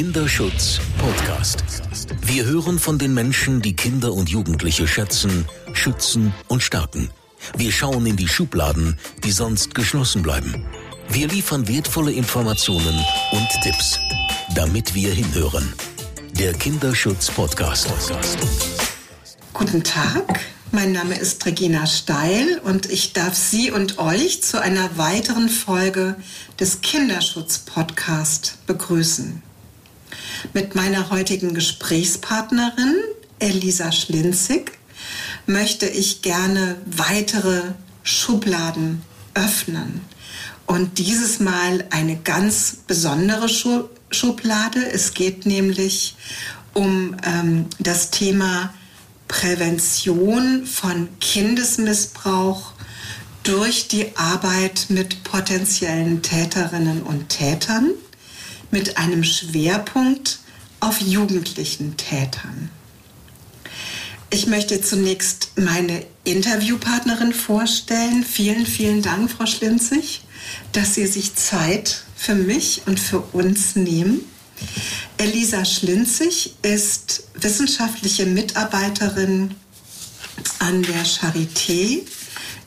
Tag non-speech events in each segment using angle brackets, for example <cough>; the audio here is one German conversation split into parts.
Kinderschutz Podcast. Wir hören von den Menschen, die Kinder und Jugendliche schätzen, schützen und stärken. Wir schauen in die Schubladen, die sonst geschlossen bleiben. Wir liefern wertvolle Informationen und Tipps, damit wir hinhören. Der Kinderschutz Podcast. Guten Tag. Mein Name ist Regina Steil und ich darf Sie und euch zu einer weiteren Folge des Kinderschutz-Podcast begrüßen. Mit meiner heutigen Gesprächspartnerin Elisa Schlinzig möchte ich gerne weitere Schubladen öffnen. Und dieses Mal eine ganz besondere Schublade. Es geht nämlich um ähm, das Thema Prävention von Kindesmissbrauch durch die Arbeit mit potenziellen Täterinnen und Tätern mit einem Schwerpunkt auf jugendlichen Tätern. Ich möchte zunächst meine Interviewpartnerin vorstellen. Vielen, vielen Dank, Frau Schlinzig, dass Sie sich Zeit für mich und für uns nehmen. Elisa Schlinzig ist wissenschaftliche Mitarbeiterin an der Charité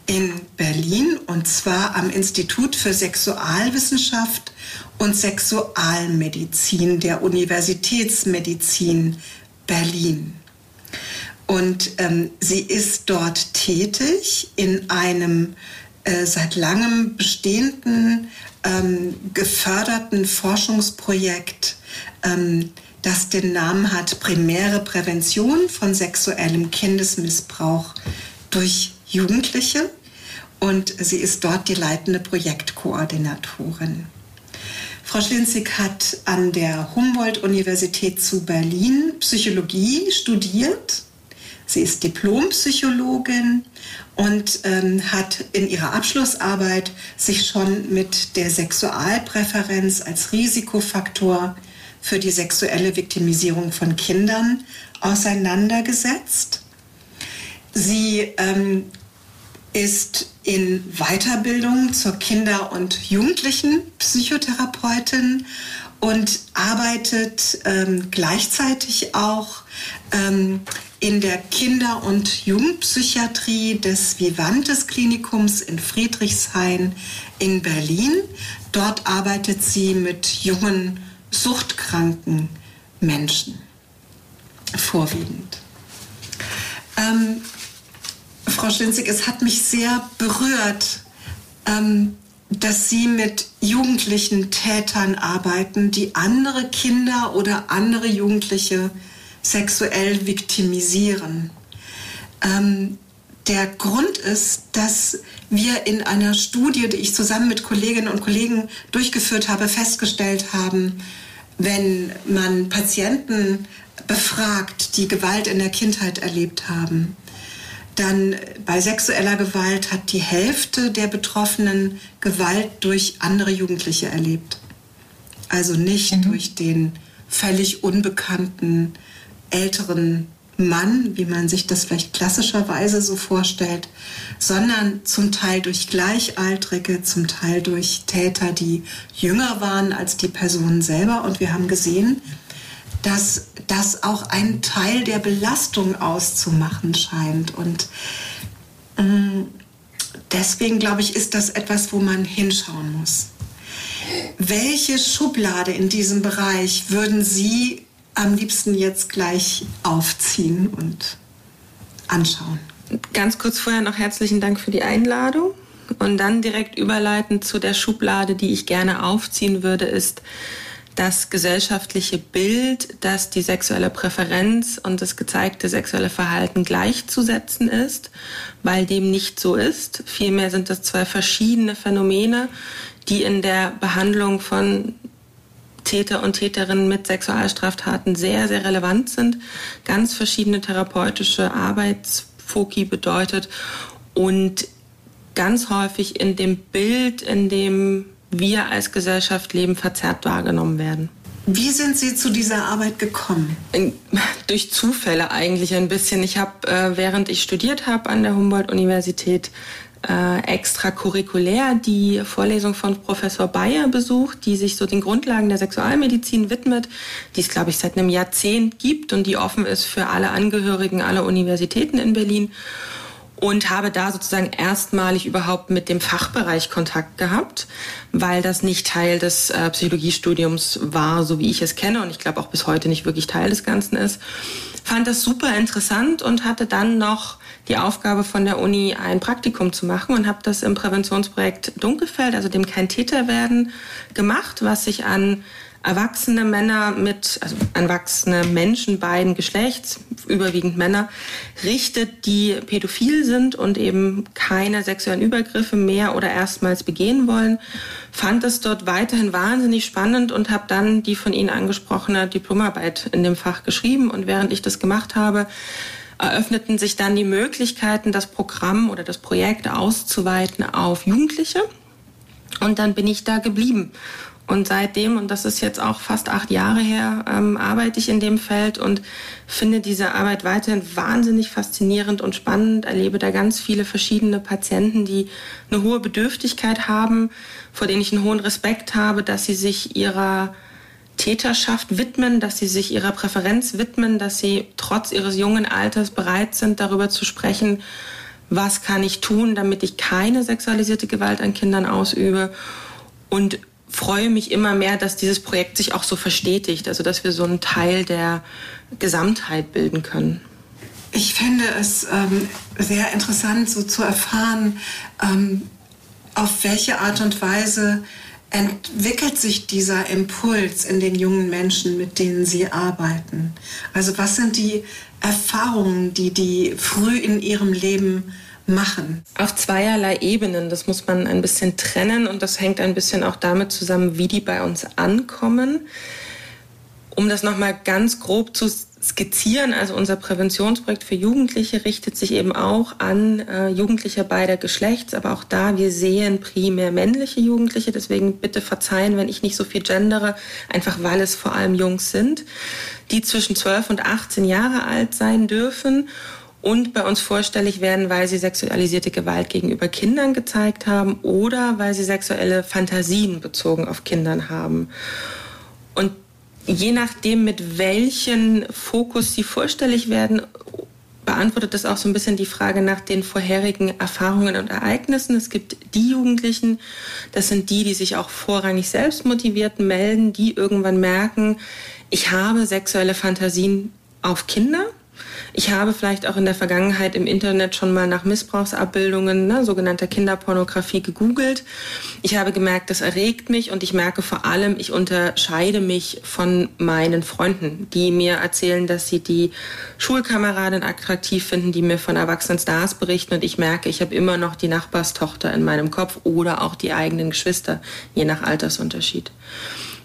in Berlin und zwar am Institut für Sexualwissenschaft und Sexualmedizin der Universitätsmedizin Berlin. Und ähm, sie ist dort tätig in einem äh, seit langem bestehenden ähm, geförderten Forschungsprojekt, ähm, das den Namen hat Primäre Prävention von sexuellem Kindesmissbrauch durch Jugendliche. Und sie ist dort die leitende Projektkoordinatorin. Frau Schlinzig hat an der Humboldt-Universität zu Berlin Psychologie studiert. Sie ist Diplompsychologin und ähm, hat in ihrer Abschlussarbeit sich schon mit der Sexualpräferenz als Risikofaktor für die sexuelle Viktimisierung von Kindern auseinandergesetzt. Sie ähm, ist in Weiterbildung zur Kinder- und Jugendlichen-Psychotherapeutin und arbeitet ähm, gleichzeitig auch ähm, in der Kinder- und Jugendpsychiatrie des Vivantes Klinikums in Friedrichshain in Berlin. Dort arbeitet sie mit jungen, suchtkranken Menschen vorwiegend. Ähm, Frau Schlinzig, es hat mich sehr berührt, ähm, dass Sie mit jugendlichen Tätern arbeiten, die andere Kinder oder andere Jugendliche sexuell viktimisieren. Ähm, der Grund ist, dass wir in einer Studie, die ich zusammen mit Kolleginnen und Kollegen durchgeführt habe, festgestellt haben, wenn man Patienten befragt, die Gewalt in der Kindheit erlebt haben, dann bei sexueller Gewalt hat die Hälfte der Betroffenen Gewalt durch andere Jugendliche erlebt. Also nicht mhm. durch den völlig unbekannten älteren Mann, wie man sich das vielleicht klassischerweise so vorstellt, sondern zum Teil durch Gleichaltrige, zum Teil durch Täter, die jünger waren als die Personen selber. Und wir haben gesehen, dass das auch ein Teil der Belastung auszumachen scheint. Und ähm, deswegen glaube ich, ist das etwas, wo man hinschauen muss. Welche Schublade in diesem Bereich würden Sie am liebsten jetzt gleich aufziehen und anschauen? Ganz kurz vorher noch herzlichen Dank für die Einladung. Und dann direkt überleitend zu der Schublade, die ich gerne aufziehen würde, ist das gesellschaftliche Bild, dass die sexuelle Präferenz und das gezeigte sexuelle Verhalten gleichzusetzen ist, weil dem nicht so ist. Vielmehr sind das zwei verschiedene Phänomene, die in der Behandlung von Täter und Täterinnen mit Sexualstraftaten sehr, sehr relevant sind. Ganz verschiedene therapeutische Arbeitsfoki bedeutet und ganz häufig in dem Bild, in dem wir als Gesellschaft leben, verzerrt wahrgenommen werden. Wie sind Sie zu dieser Arbeit gekommen? In, <laughs> durch Zufälle eigentlich ein bisschen. Ich habe, äh, während ich studiert habe an der Humboldt-Universität, äh, extracurriculär die Vorlesung von Professor Bayer besucht, die sich so den Grundlagen der Sexualmedizin widmet, die es, glaube ich, seit einem Jahrzehnt gibt und die offen ist für alle Angehörigen aller Universitäten in Berlin und habe da sozusagen erstmalig überhaupt mit dem Fachbereich Kontakt gehabt, weil das nicht Teil des äh, Psychologiestudiums war, so wie ich es kenne und ich glaube auch bis heute nicht wirklich Teil des Ganzen ist. Fand das super interessant und hatte dann noch die Aufgabe von der Uni ein Praktikum zu machen und habe das im Präventionsprojekt Dunkelfeld, also dem Kein Täter werden, gemacht, was sich an erwachsene Männer mit, also erwachsene Menschen beiden Geschlechts, überwiegend Männer, richtet, die pädophil sind und eben keine sexuellen Übergriffe mehr oder erstmals begehen wollen. Fand es dort weiterhin wahnsinnig spannend und habe dann die von Ihnen angesprochene Diplomarbeit in dem Fach geschrieben. Und während ich das gemacht habe, eröffneten sich dann die Möglichkeiten, das Programm oder das Projekt auszuweiten auf Jugendliche. Und dann bin ich da geblieben und seitdem, und das ist jetzt auch fast acht Jahre her, ähm, arbeite ich in dem Feld und finde diese Arbeit weiterhin wahnsinnig faszinierend und spannend. Erlebe da ganz viele verschiedene Patienten, die eine hohe Bedürftigkeit haben, vor denen ich einen hohen Respekt habe, dass sie sich ihrer Täterschaft widmen, dass sie sich ihrer Präferenz widmen, dass sie trotz ihres jungen Alters bereit sind, darüber zu sprechen, was kann ich tun, damit ich keine sexualisierte Gewalt an Kindern ausübe. Und freue mich immer mehr, dass dieses Projekt sich auch so verstetigt, also dass wir so einen Teil der Gesamtheit bilden können. Ich finde es ähm, sehr interessant, so zu erfahren, ähm, auf welche Art und Weise entwickelt sich dieser Impuls in den jungen Menschen, mit denen Sie arbeiten? Also was sind die Erfahrungen, die die früh in ihrem Leben machen? Auf zweierlei Ebenen. Das muss man ein bisschen trennen und das hängt ein bisschen auch damit zusammen, wie die bei uns ankommen. Um das nochmal ganz grob zu skizzieren, also unser Präventionsprojekt für Jugendliche richtet sich eben auch an äh, Jugendliche beider Geschlechts, aber auch da, wir sehen primär männliche Jugendliche, deswegen bitte verzeihen, wenn ich nicht so viel gendere, einfach weil es vor allem Jungs sind, die zwischen 12 und 18 Jahre alt sein dürfen und bei uns vorstellig werden, weil sie sexualisierte Gewalt gegenüber Kindern gezeigt haben oder weil sie sexuelle Fantasien bezogen auf Kindern haben. Und je nachdem, mit welchen Fokus sie vorstellig werden, beantwortet das auch so ein bisschen die Frage nach den vorherigen Erfahrungen und Ereignissen. Es gibt die Jugendlichen, das sind die, die sich auch vorrangig selbst motiviert melden, die irgendwann merken, ich habe sexuelle Fantasien auf Kinder ich habe vielleicht auch in der Vergangenheit im Internet schon mal nach Missbrauchsabbildungen, ne, sogenannter Kinderpornografie, gegoogelt. Ich habe gemerkt, das erregt mich und ich merke vor allem, ich unterscheide mich von meinen Freunden, die mir erzählen, dass sie die Schulkameraden attraktiv finden, die mir von erwachsenen Stars berichten und ich merke, ich habe immer noch die Nachbarstochter in meinem Kopf oder auch die eigenen Geschwister, je nach Altersunterschied.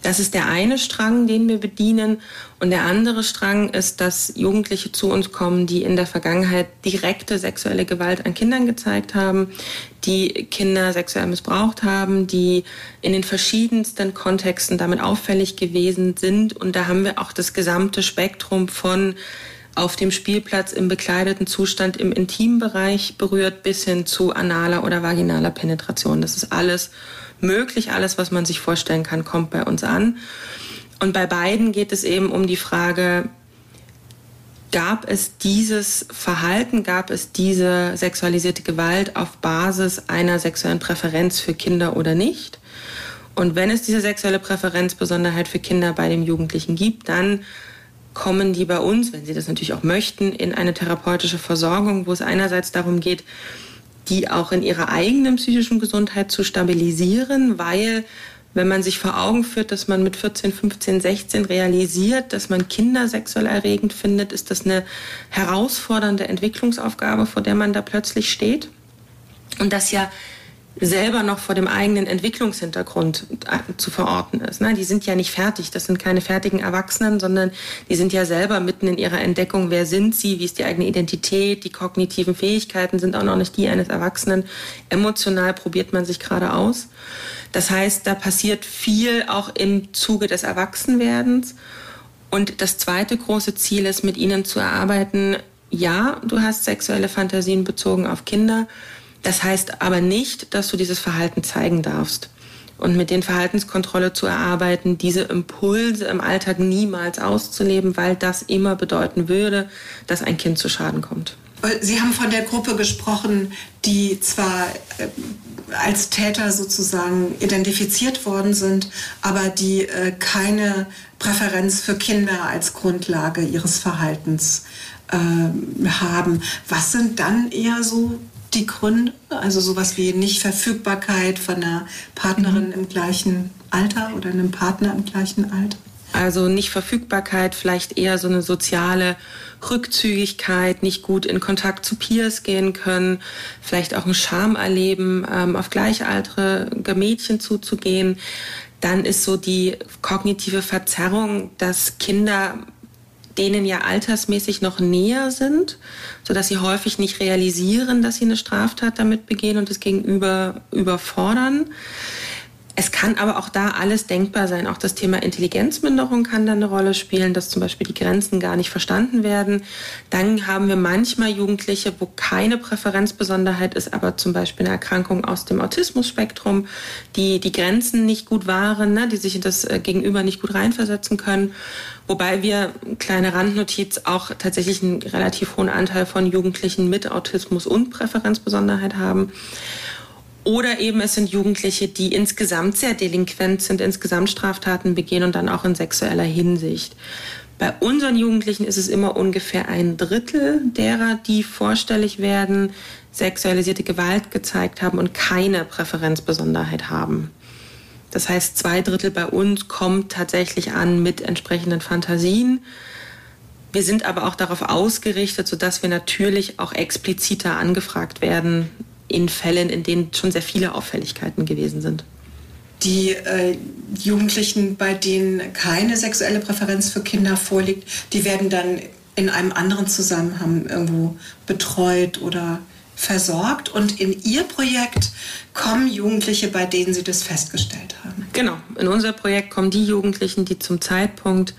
Das ist der eine Strang, den wir bedienen. Und der andere Strang ist, dass Jugendliche zu uns kommen, die in der Vergangenheit direkte sexuelle Gewalt an Kindern gezeigt haben, die Kinder sexuell missbraucht haben, die in den verschiedensten Kontexten damit auffällig gewesen sind. Und da haben wir auch das gesamte Spektrum von auf dem Spielplatz im bekleideten Zustand im Intimbereich berührt bis hin zu analer oder vaginaler Penetration. Das ist alles möglich. Alles, was man sich vorstellen kann, kommt bei uns an. Und bei beiden geht es eben um die Frage, gab es dieses Verhalten, gab es diese sexualisierte Gewalt auf Basis einer sexuellen Präferenz für Kinder oder nicht? Und wenn es diese sexuelle Präferenzbesonderheit für Kinder bei dem Jugendlichen gibt, dann kommen die bei uns, wenn sie das natürlich auch möchten, in eine therapeutische Versorgung, wo es einerseits darum geht, die auch in ihrer eigenen psychischen Gesundheit zu stabilisieren, weil wenn man sich vor Augen führt, dass man mit 14, 15, 16 realisiert, dass man Kinder sexuell erregend findet, ist das eine herausfordernde Entwicklungsaufgabe, vor der man da plötzlich steht. Und das ja selber noch vor dem eigenen Entwicklungshintergrund zu verorten ist. Ne? Die sind ja nicht fertig, das sind keine fertigen Erwachsenen, sondern die sind ja selber mitten in ihrer Entdeckung, wer sind sie, wie ist die eigene Identität, die kognitiven Fähigkeiten sind auch noch nicht die eines Erwachsenen. Emotional probiert man sich gerade aus. Das heißt, da passiert viel auch im Zuge des Erwachsenwerdens. Und das zweite große Ziel ist, mit ihnen zu erarbeiten, ja, du hast sexuelle Fantasien bezogen auf Kinder, Das heißt aber nicht, dass du dieses Verhalten zeigen darfst. Und mit den Verhaltenskontrolle zu erarbeiten, diese Impulse im Alltag niemals auszuleben, weil das immer bedeuten würde, dass ein Kind zu Schaden kommt. Sie haben von der Gruppe gesprochen, die zwar äh, als Täter sozusagen identifiziert worden sind, aber die äh, keine Präferenz für Kinder als Grundlage ihres Verhaltens äh, haben. Was sind dann eher so die Gründe? Also sowas wie Nichtverfügbarkeit von einer Partnerin mhm. im gleichen Alter oder einem Partner im gleichen Alter? Also Nichtverfügbarkeit, vielleicht eher so eine soziale Rückzügigkeit, nicht gut in Kontakt zu Peers gehen können, vielleicht auch ein Scham erleben, ähm, auf gleichaltrige Mädchen zuzugehen. Dann ist so die kognitive Verzerrung, dass Kinder denen ja altersmäßig noch näher sind, sodass sie häufig nicht realisieren, dass sie eine Straftat damit begehen und das Gegenüber überfordern. Es kann aber auch da alles denkbar sein. Auch das Thema Intelligenzminderung kann da eine Rolle spielen, dass zum Beispiel die Grenzen gar nicht verstanden werden. Dann haben wir manchmal Jugendliche, wo keine Präferenzbesonderheit ist, aber zum Beispiel eine Erkrankung aus dem Autismus-Spektrum, die die Grenzen nicht gut wahren, ne, die sich in das äh, Gegenüber nicht gut reinversetzen können. Wobei wir, kleine Randnotiz, auch tatsächlich einen relativ hohen Anteil von Jugendlichen mit Autismus und Präferenzbesonderheit haben. Oder eben es sind Jugendliche, die insgesamt sehr delinquent sind, insgesamt Straftaten begehen und dann auch in sexueller Hinsicht. Bei unseren Jugendlichen ist es immer ungefähr ein Drittel derer, die vorstellig werden, sexualisierte Gewalt gezeigt haben und keine Präferenzbesonderheit haben. Das heißt, zwei Drittel bei uns kommt tatsächlich an mit entsprechenden Fantasien. Wir sind aber auch darauf ausgerichtet, sodass wir natürlich auch expliziter angefragt werden, in Fällen, in denen schon sehr viele Auffälligkeiten gewesen sind. Die äh, Jugendlichen, bei denen keine sexuelle Präferenz für Kinder vorliegt, die werden dann in einem anderen Zusammenhang irgendwo betreut oder versorgt. Und in Ihr Projekt kommen Jugendliche, bei denen Sie das festgestellt haben. Genau, in unser Projekt kommen die Jugendlichen, die zum Zeitpunkt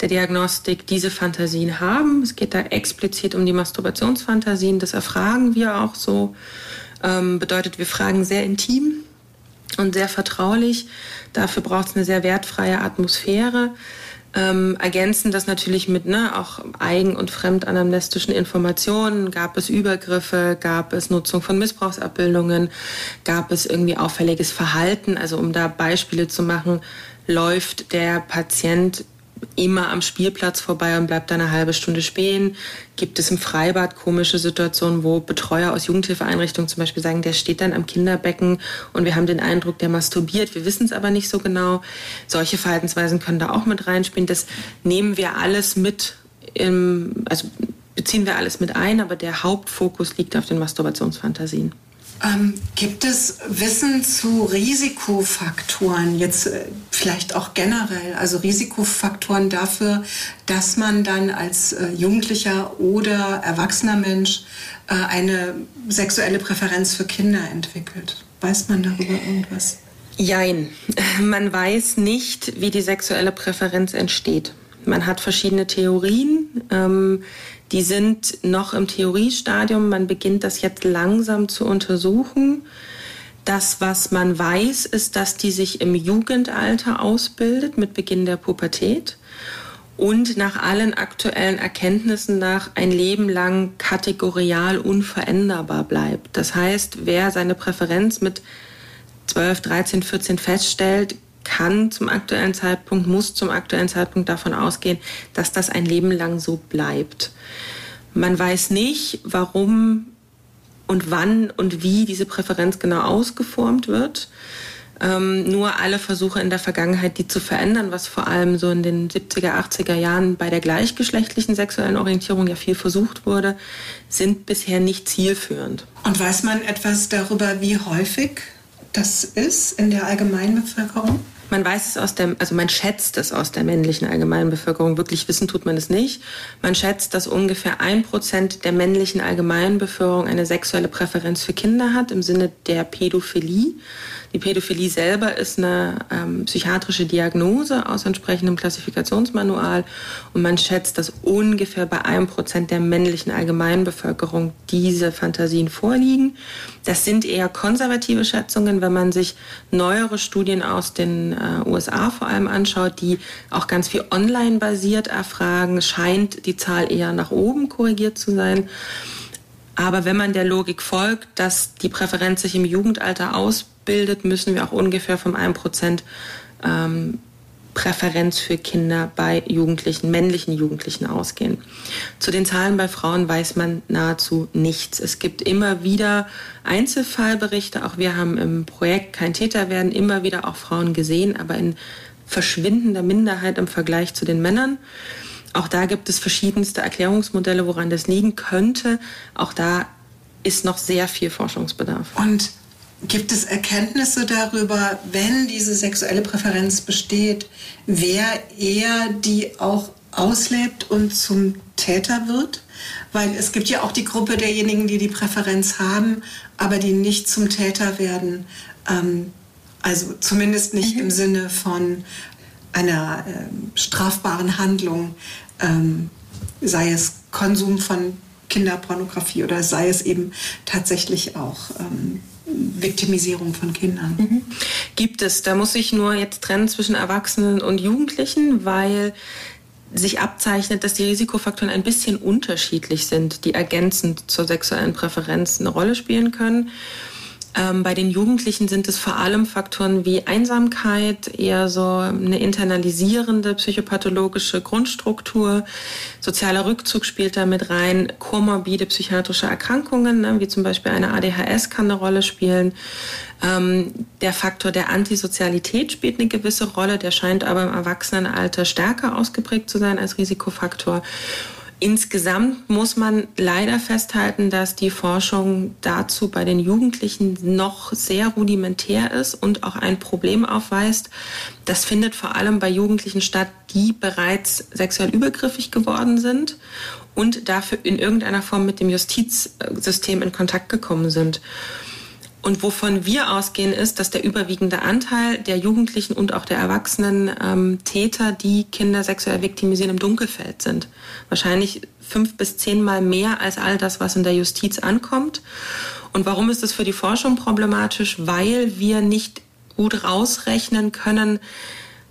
der Diagnostik diese Fantasien haben. Es geht da explizit um die Masturbationsfantasien. Das erfragen wir auch so ähm, bedeutet, wir fragen sehr intim und sehr vertraulich. Dafür braucht es eine sehr wertfreie Atmosphäre. Ähm, ergänzen das natürlich mit ne, auch eigen- und fremdanamnestischen Informationen. Gab es Übergriffe, gab es Nutzung von Missbrauchsabbildungen, gab es irgendwie auffälliges Verhalten. Also um da Beispiele zu machen, läuft der Patient immer am Spielplatz vorbei und bleibt da eine halbe Stunde spähen. Gibt es im Freibad komische Situationen, wo Betreuer aus Jugendhilfeeinrichtungen zum Beispiel sagen, der steht dann am Kinderbecken und wir haben den Eindruck, der masturbiert. Wir wissen es aber nicht so genau. Solche Verhaltensweisen können da auch mit reinspielen. Das nehmen wir alles mit, im, also beziehen wir alles mit ein, aber der Hauptfokus liegt auf den Masturbationsfantasien. Ähm, gibt es Wissen zu Risikofaktoren, jetzt äh, vielleicht auch generell, also Risikofaktoren dafür, dass man dann als äh, Jugendlicher oder erwachsener Mensch äh, eine sexuelle Präferenz für Kinder entwickelt? Weiß man darüber irgendwas? Jein. <laughs> Man weiß nicht, wie die sexuelle Präferenz entsteht. Man hat verschiedene Theorien. Ähm, die sind noch im Theoriestadium. Man beginnt das jetzt langsam zu untersuchen. Das, was man weiß, ist, dass die sich im Jugendalter ausbildet mit Beginn der Pubertät und nach allen aktuellen Erkenntnissen nach ein Leben lang kategorial unveränderbar bleibt. Das heißt, wer seine Präferenz mit 12, 13, 14 feststellt, kann zum aktuellen Zeitpunkt, muss zum aktuellen Zeitpunkt davon ausgehen, dass das ein Leben lang so bleibt. Man weiß nicht, warum und wann und wie diese Präferenz genau ausgeformt wird. Ähm, nur alle Versuche in der Vergangenheit, die zu verändern, was vor allem so in den 70er, 80er Jahren bei der gleichgeschlechtlichen sexuellen Orientierung ja viel versucht wurde, sind bisher nicht zielführend. Und weiß man etwas darüber, wie häufig das ist in der Allgemeinbevölkerung? Man weiß es aus der, also man schätzt es aus der männlichen Allgemeinbevölkerung. Wirklich wissen tut man es nicht. Man schätzt, dass ungefähr ein Prozent der männlichen Allgemeinbevölkerung eine sexuelle Präferenz für Kinder hat im Sinne der Pädophilie. Die Pädophilie selber ist eine ähm, psychiatrische Diagnose aus entsprechendem Klassifikationsmanual und man schätzt, dass ungefähr bei einem Prozent der männlichen Allgemeinbevölkerung diese Fantasien vorliegen. Das sind eher konservative Schätzungen, wenn man sich neuere Studien aus den äh, USA vor allem anschaut, die auch ganz viel online basiert erfragen, scheint die Zahl eher nach oben korrigiert zu sein. Aber wenn man der Logik folgt, dass die Präferenz sich im Jugendalter ausbildet, müssen wir auch ungefähr vom 1% ähm, Präferenz für Kinder bei Jugendlichen, männlichen Jugendlichen ausgehen. Zu den Zahlen bei Frauen weiß man nahezu nichts. Es gibt immer wieder Einzelfallberichte. Auch wir haben im Projekt Kein Täter werden immer wieder auch Frauen gesehen, aber in verschwindender Minderheit im Vergleich zu den Männern. Auch da gibt es verschiedenste Erklärungsmodelle, woran das liegen könnte. Auch da ist noch sehr viel Forschungsbedarf. Und gibt es Erkenntnisse darüber, wenn diese sexuelle Präferenz besteht, wer eher die auch auslebt und zum Täter wird? Weil es gibt ja auch die Gruppe derjenigen, die die Präferenz haben, aber die nicht zum Täter werden. Ähm, also zumindest nicht mhm. im Sinne von einer äh, strafbaren Handlung, ähm, sei es Konsum von Kinderpornografie oder sei es eben tatsächlich auch ähm, Viktimisierung von Kindern. Mhm. Gibt es. Da muss ich nur jetzt trennen zwischen Erwachsenen und Jugendlichen, weil sich abzeichnet, dass die Risikofaktoren ein bisschen unterschiedlich sind, die ergänzend zur sexuellen Präferenz eine Rolle spielen können. Ähm, bei den Jugendlichen sind es vor allem Faktoren wie Einsamkeit, eher so eine internalisierende psychopathologische Grundstruktur. Sozialer Rückzug spielt da mit rein. Komorbide psychiatrische Erkrankungen, ne, wie zum Beispiel eine ADHS kann eine Rolle spielen. Ähm, der Faktor der Antisozialität spielt eine gewisse Rolle. Der scheint aber im Erwachsenenalter stärker ausgeprägt zu sein als Risikofaktor. Insgesamt muss man leider festhalten, dass die Forschung dazu bei den Jugendlichen noch sehr rudimentär ist und auch ein Problem aufweist. Das findet vor allem bei Jugendlichen statt, die bereits sexuell übergriffig geworden sind und dafür in irgendeiner Form mit dem Justizsystem in Kontakt gekommen sind. Und wovon wir ausgehen, ist, dass der überwiegende Anteil der Jugendlichen und auch der erwachsenen ähm, Täter, die Kinder sexuell viktimisieren, im Dunkelfeld sind. Wahrscheinlich fünf bis zehnmal mehr als all das, was in der Justiz ankommt. Und warum ist das für die Forschung problematisch? Weil wir nicht gut rausrechnen können,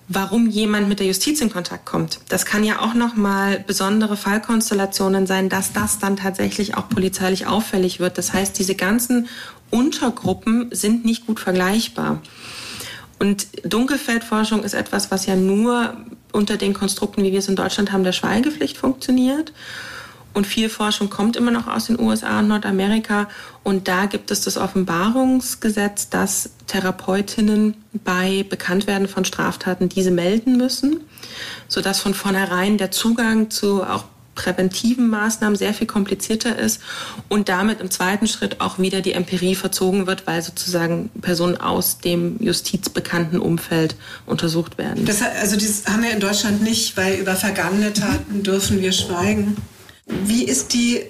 warum jemand mit der Justiz in Kontakt kommt. Das kann ja auch noch mal besondere Fallkonstellationen sein, dass das dann tatsächlich auch polizeilich auffällig wird. Das heißt, diese ganzen Untergruppen sind nicht gut vergleichbar. Und Dunkelfeldforschung ist etwas, was ja nur unter den Konstrukten, wie wir es in Deutschland haben, der Schweigepflicht funktioniert. Und viel Forschung kommt immer noch aus den USA und Nordamerika. Und da gibt es das Offenbarungsgesetz, dass Therapeutinnen bei Bekanntwerden von Straftaten diese melden müssen, sodass von vornherein der Zugang zu auch präventiven Maßnahmen sehr viel komplizierter ist und damit im zweiten Schritt auch wieder die Empirie verzogen wird, weil sozusagen Personen aus dem justizbekannten Umfeld untersucht werden. Das, also das haben wir in Deutschland nicht, weil über vergangene Taten dürfen wir schweigen. Wie ist die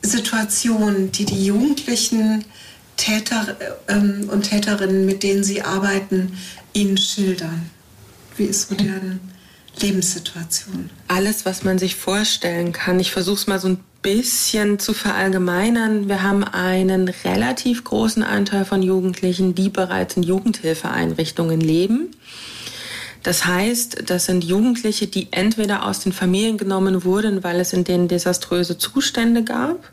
Situation, die die Jugendlichen Täter ähm, und Täterinnen, mit denen Sie arbeiten, Ihnen schildern? Wie ist so deren Lebenssituation? Alles, was man sich vorstellen kann. Ich versuche es mal so ein bisschen zu verallgemeinern. Wir haben einen relativ großen Anteil von Jugendlichen, die bereits in Jugendhilfeeinrichtungen leben. Das heißt, das sind Jugendliche, die entweder aus den Familien genommen wurden, weil es in denen desaströse Zustände gab,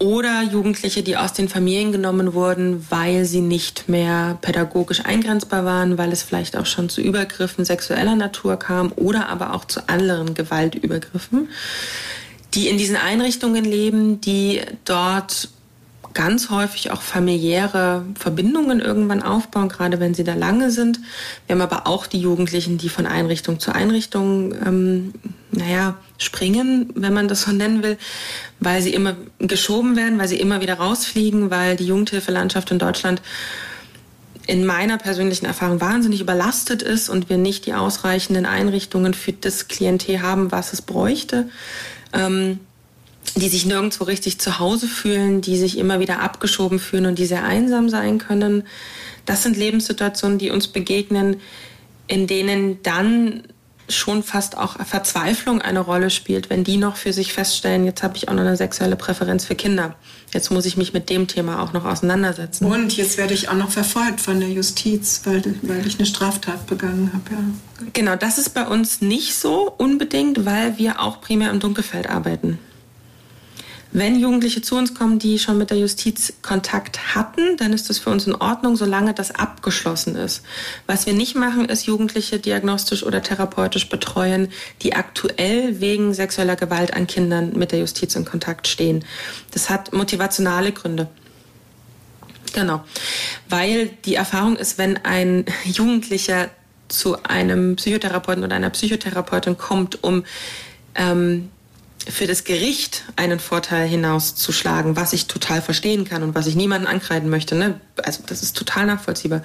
oder Jugendliche, die aus den Familien genommen wurden, weil sie nicht mehr pädagogisch eingrenzbar waren, weil es vielleicht auch schon zu Übergriffen sexueller Natur kam oder aber auch zu anderen Gewaltübergriffen, die in diesen Einrichtungen leben, die dort ganz häufig auch familiäre Verbindungen irgendwann aufbauen, gerade wenn sie da lange sind. Wir haben aber auch die Jugendlichen, die von Einrichtung zu Einrichtung, ähm, naja, springen, wenn man das so nennen will, weil sie immer geschoben werden, weil sie immer wieder rausfliegen, weil die Jugendhilfelandschaft in Deutschland in meiner persönlichen Erfahrung wahnsinnig überlastet ist und wir nicht die ausreichenden Einrichtungen für das Klientel haben, was es bräuchte. Ähm, die sich nirgendwo richtig zu Hause fühlen, die sich immer wieder abgeschoben fühlen und die sehr einsam sein können. Das sind Lebenssituationen, die uns begegnen, in denen dann schon fast auch Verzweiflung eine Rolle spielt, wenn die noch für sich feststellen, jetzt habe ich auch noch eine sexuelle Präferenz für Kinder. Jetzt muss ich mich mit dem Thema auch noch auseinandersetzen. Und jetzt werde ich auch noch verfolgt von der Justiz, weil, weil ich eine Straftat begangen habe. Ja. Genau, das ist bei uns nicht so unbedingt, weil wir auch primär im Dunkelfeld arbeiten. Wenn Jugendliche zu uns kommen, die schon mit der Justiz Kontakt hatten, dann ist das für uns in Ordnung, solange das abgeschlossen ist. Was wir nicht machen, ist Jugendliche diagnostisch oder therapeutisch betreuen, die aktuell wegen sexueller Gewalt an Kindern mit der Justiz in Kontakt stehen. Das hat motivationale Gründe. Genau. Weil die Erfahrung ist, wenn ein Jugendlicher zu einem Psychotherapeuten oder einer Psychotherapeutin kommt, um ähm, für das Gericht einen Vorteil hinauszuschlagen, was ich total verstehen kann und was ich niemanden ankreiden möchte, ne? also das ist total nachvollziehbar,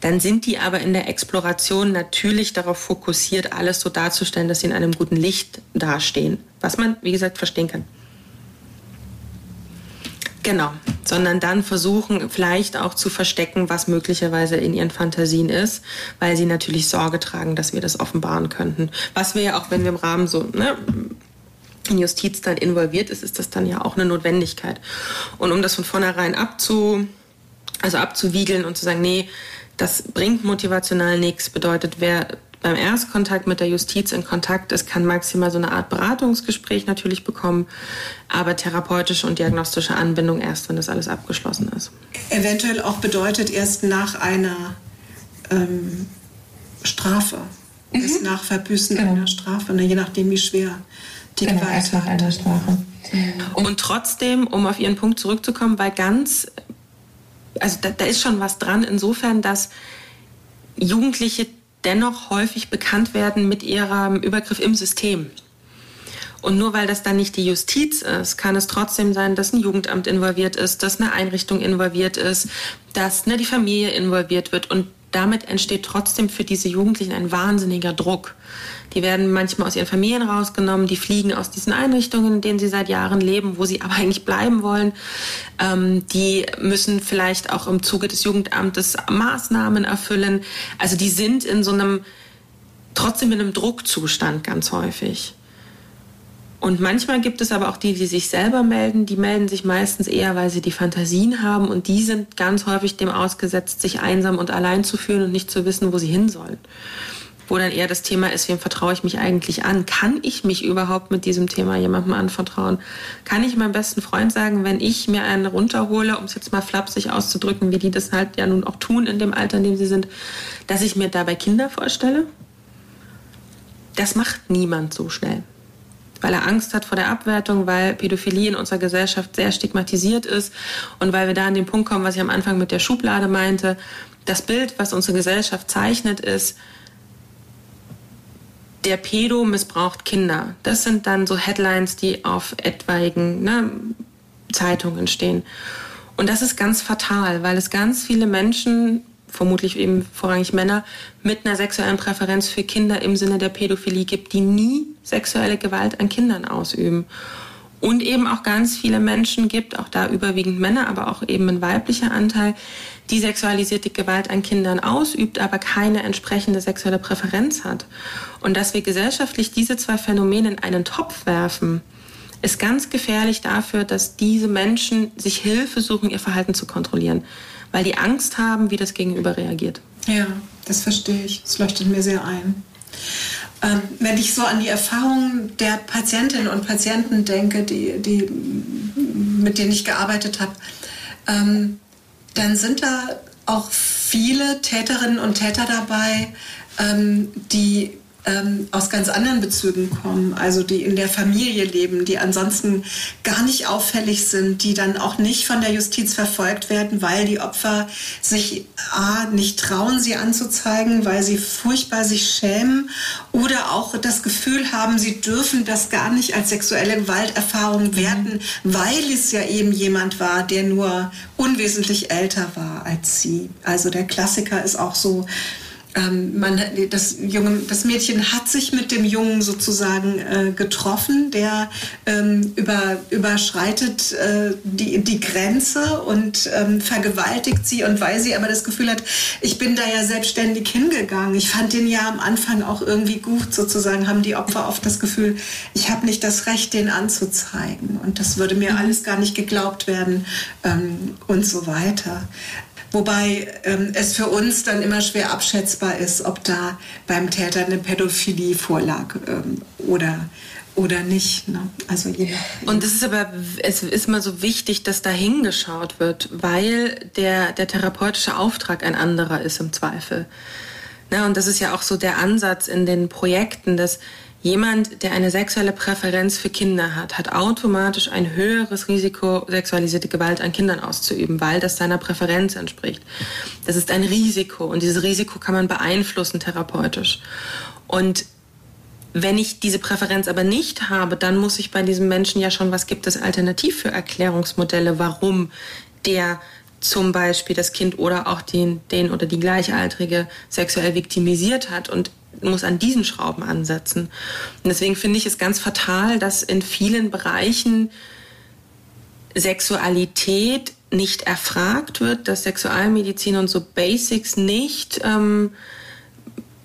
dann sind die aber in der Exploration natürlich darauf fokussiert, alles so darzustellen, dass sie in einem guten Licht dastehen, was man, wie gesagt, verstehen kann. Genau, sondern dann versuchen vielleicht auch zu verstecken, was möglicherweise in ihren Fantasien ist, weil sie natürlich Sorge tragen, dass wir das offenbaren könnten. Was wir ja auch, wenn wir im Rahmen so ne, Justiz dann involviert ist, ist das dann ja auch eine Notwendigkeit. Und um das von vornherein abzu, also abzuwiegeln und zu sagen, nee, das bringt motivational nichts, bedeutet, wer beim Erstkontakt mit der Justiz in Kontakt ist, kann maximal so eine Art Beratungsgespräch natürlich bekommen, aber therapeutische und diagnostische Anbindung erst, wenn das alles abgeschlossen ist. Eventuell auch bedeutet erst nach einer ähm, Strafe, mhm. erst nach Verbüßen genau. einer Strafe, ne, je nachdem wie schwer die genau, nach einer Strafe. Und trotzdem, um auf Ihren Punkt zurückzukommen, weil ganz, also da, da ist schon was dran, insofern, dass Jugendliche dennoch häufig bekannt werden mit ihrem Übergriff im System. Und nur weil das dann nicht die Justiz ist, kann es trotzdem sein, dass ein Jugendamt involviert ist, dass eine Einrichtung involviert ist, dass ne, die Familie involviert wird. Und damit entsteht trotzdem für diese Jugendlichen ein wahnsinniger Druck. Die werden manchmal aus ihren Familien rausgenommen, die fliegen aus diesen Einrichtungen, in denen sie seit Jahren leben, wo sie aber eigentlich bleiben wollen. Ähm, die müssen vielleicht auch im Zuge des Jugendamtes Maßnahmen erfüllen. Also die sind in so einem, trotzdem in einem Druckzustand ganz häufig. Und manchmal gibt es aber auch die, die sich selber melden. Die melden sich meistens eher, weil sie die Fantasien haben und die sind ganz häufig dem ausgesetzt, sich einsam und allein zu fühlen und nicht zu wissen, wo sie hin sollen wo dann eher das Thema ist, wem vertraue ich mich eigentlich an? Kann ich mich überhaupt mit diesem Thema jemandem anvertrauen? Kann ich meinem besten Freund sagen, wenn ich mir einen runterhole, um es jetzt mal flapsig auszudrücken, wie die das halt ja nun auch tun in dem Alter, in dem sie sind, dass ich mir dabei Kinder vorstelle? Das macht niemand so schnell weil er Angst hat vor der Abwertung, weil Pädophilie in unserer Gesellschaft sehr stigmatisiert ist und weil wir da an den Punkt kommen, was ich am Anfang mit der Schublade meinte. Das Bild, was unsere Gesellschaft zeichnet, ist, der Pedo missbraucht Kinder. Das sind dann so Headlines, die auf etwaigen ne, Zeitungen stehen. Und das ist ganz fatal, weil es ganz viele Menschen, vermutlich eben vorrangig Männer, mit einer sexuellen Präferenz für Kinder im Sinne der Pädophilie gibt, die nie sexuelle Gewalt an Kindern ausüben. Und eben auch ganz viele Menschen gibt, auch da überwiegend Männer, aber auch eben ein weiblicher Anteil, die sexualisierte Gewalt an Kindern ausübt, aber keine entsprechende sexuelle Präferenz hat. Und dass wir gesellschaftlich diese zwei Phänomene in einen Topf werfen, ist ganz gefährlich dafür, dass diese Menschen sich Hilfe suchen, ihr Verhalten zu kontrollieren, weil die Angst haben, wie das Gegenüber reagiert. Ja, das verstehe ich. Das leuchtet mir sehr ein. Ähm, wenn ich so an die Erfahrungen der Patientinnen und Patienten denke, die, die, mit denen ich gearbeitet habe, ähm, dann sind da auch viele Täterinnen und Täter dabei, ähm, die ähm, aus ganz anderen Bezügen kommen, also die in der Familie leben, die ansonsten gar nicht auffällig sind, die dann auch nicht von der Justiz verfolgt werden, weil die Opfer sich A, nicht trauen, sie anzuzeigen, weil sie furchtbar sich schämen oder auch das Gefühl haben, sie dürfen das gar nicht als sexuelle Gewalterfahrung werten, weil es ja eben jemand war, der nur unwesentlich älter war als sie. Also der Klassiker ist auch so, ähm, man, das, junge, das Mädchen hat sich mit dem Jungen sozusagen äh, getroffen, der ähm, über, überschreitet äh, die, die Grenze und ähm, vergewaltigt sie. Und weil sie aber das Gefühl hat, ich bin da ja selbstständig hingegangen. Ich fand den ja am Anfang auch irgendwie gut, sozusagen haben die Opfer oft das Gefühl, ich habe nicht das Recht, den anzuzeigen. Und das würde mir mhm. alles gar nicht geglaubt werden ähm, und so weiter. Wobei ähm, es für uns dann immer schwer abschätzbar ist, ob da beim Täter eine Pädophilie vorlag ähm, oder oder nicht. Ne? Also je Und es ist aber, es ist immer so wichtig, dass da hingeschaut wird, weil der, der therapeutische Auftrag ein anderer ist im Zweifel. Ne? Und das ist ja auch so der Ansatz in den Projekten, dass Jemand, der eine sexuelle Präferenz für Kinder hat, hat automatisch ein höheres Risiko, sexualisierte Gewalt an Kindern auszuüben, weil das seiner Präferenz entspricht. Das ist ein Risiko und dieses Risiko kann man beeinflussen therapeutisch. Und wenn ich diese Präferenz aber nicht habe, dann muss ich bei diesem Menschen ja schon, was gibt es alternativ für Erklärungsmodelle, warum der zum Beispiel das Kind oder auch den, den oder die Gleichaltrige sexuell viktimisiert hat. Und muss an diesen Schrauben ansetzen. Und deswegen finde ich es ganz fatal, dass in vielen Bereichen Sexualität nicht erfragt wird, dass Sexualmedizin und so Basics nicht, ähm,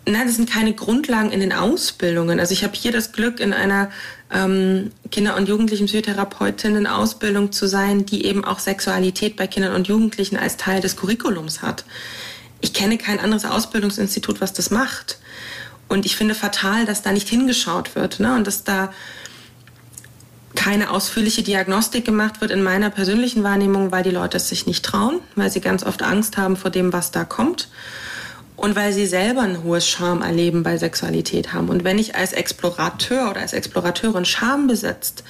nein, das sind keine Grundlagen in den Ausbildungen. Also ich habe hier das Glück, in einer ähm, Kinder- und Jugendlichen Psychotherapeutinnen Ausbildung zu sein, die eben auch Sexualität bei Kindern und Jugendlichen als Teil des Curriculums hat. Ich kenne kein anderes Ausbildungsinstitut, was das macht. Und ich finde fatal, dass da nicht hingeschaut wird ne? und dass da keine ausführliche Diagnostik gemacht wird in meiner persönlichen Wahrnehmung, weil die Leute es sich nicht trauen, weil sie ganz oft Angst haben vor dem, was da kommt und weil sie selber ein hohes Scham erleben bei Sexualität haben. Und wenn ich als Explorateur oder als Explorateurin Scham besetzt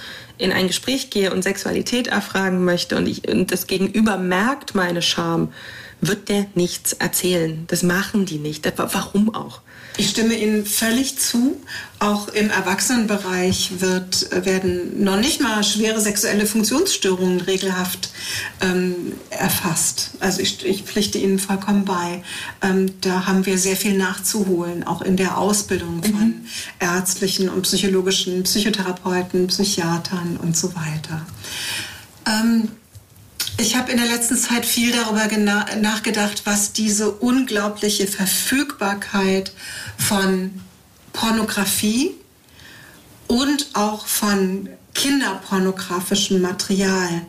in ein Gespräch gehe und Sexualität erfragen möchte und, ich, und das Gegenüber merkt meine Scham, wird der nichts erzählen. Das machen die nicht. Warum auch? Ich stimme Ihnen völlig zu. Auch im Erwachsenenbereich wird, werden noch nicht mal schwere sexuelle Funktionsstörungen regelhaft ähm, erfasst. Also ich, ich, pflichte Ihnen vollkommen bei. Ähm, da haben wir sehr viel nachzuholen, auch in der Ausbildung von mhm. ärztlichen und psychologischen Psychotherapeuten, Psychiatern und so weiter. Ähm, ich habe in der letzten Zeit viel darüber nachgedacht, was diese unglaubliche Verfügbarkeit von Pornografie und auch von kinderpornografischem Material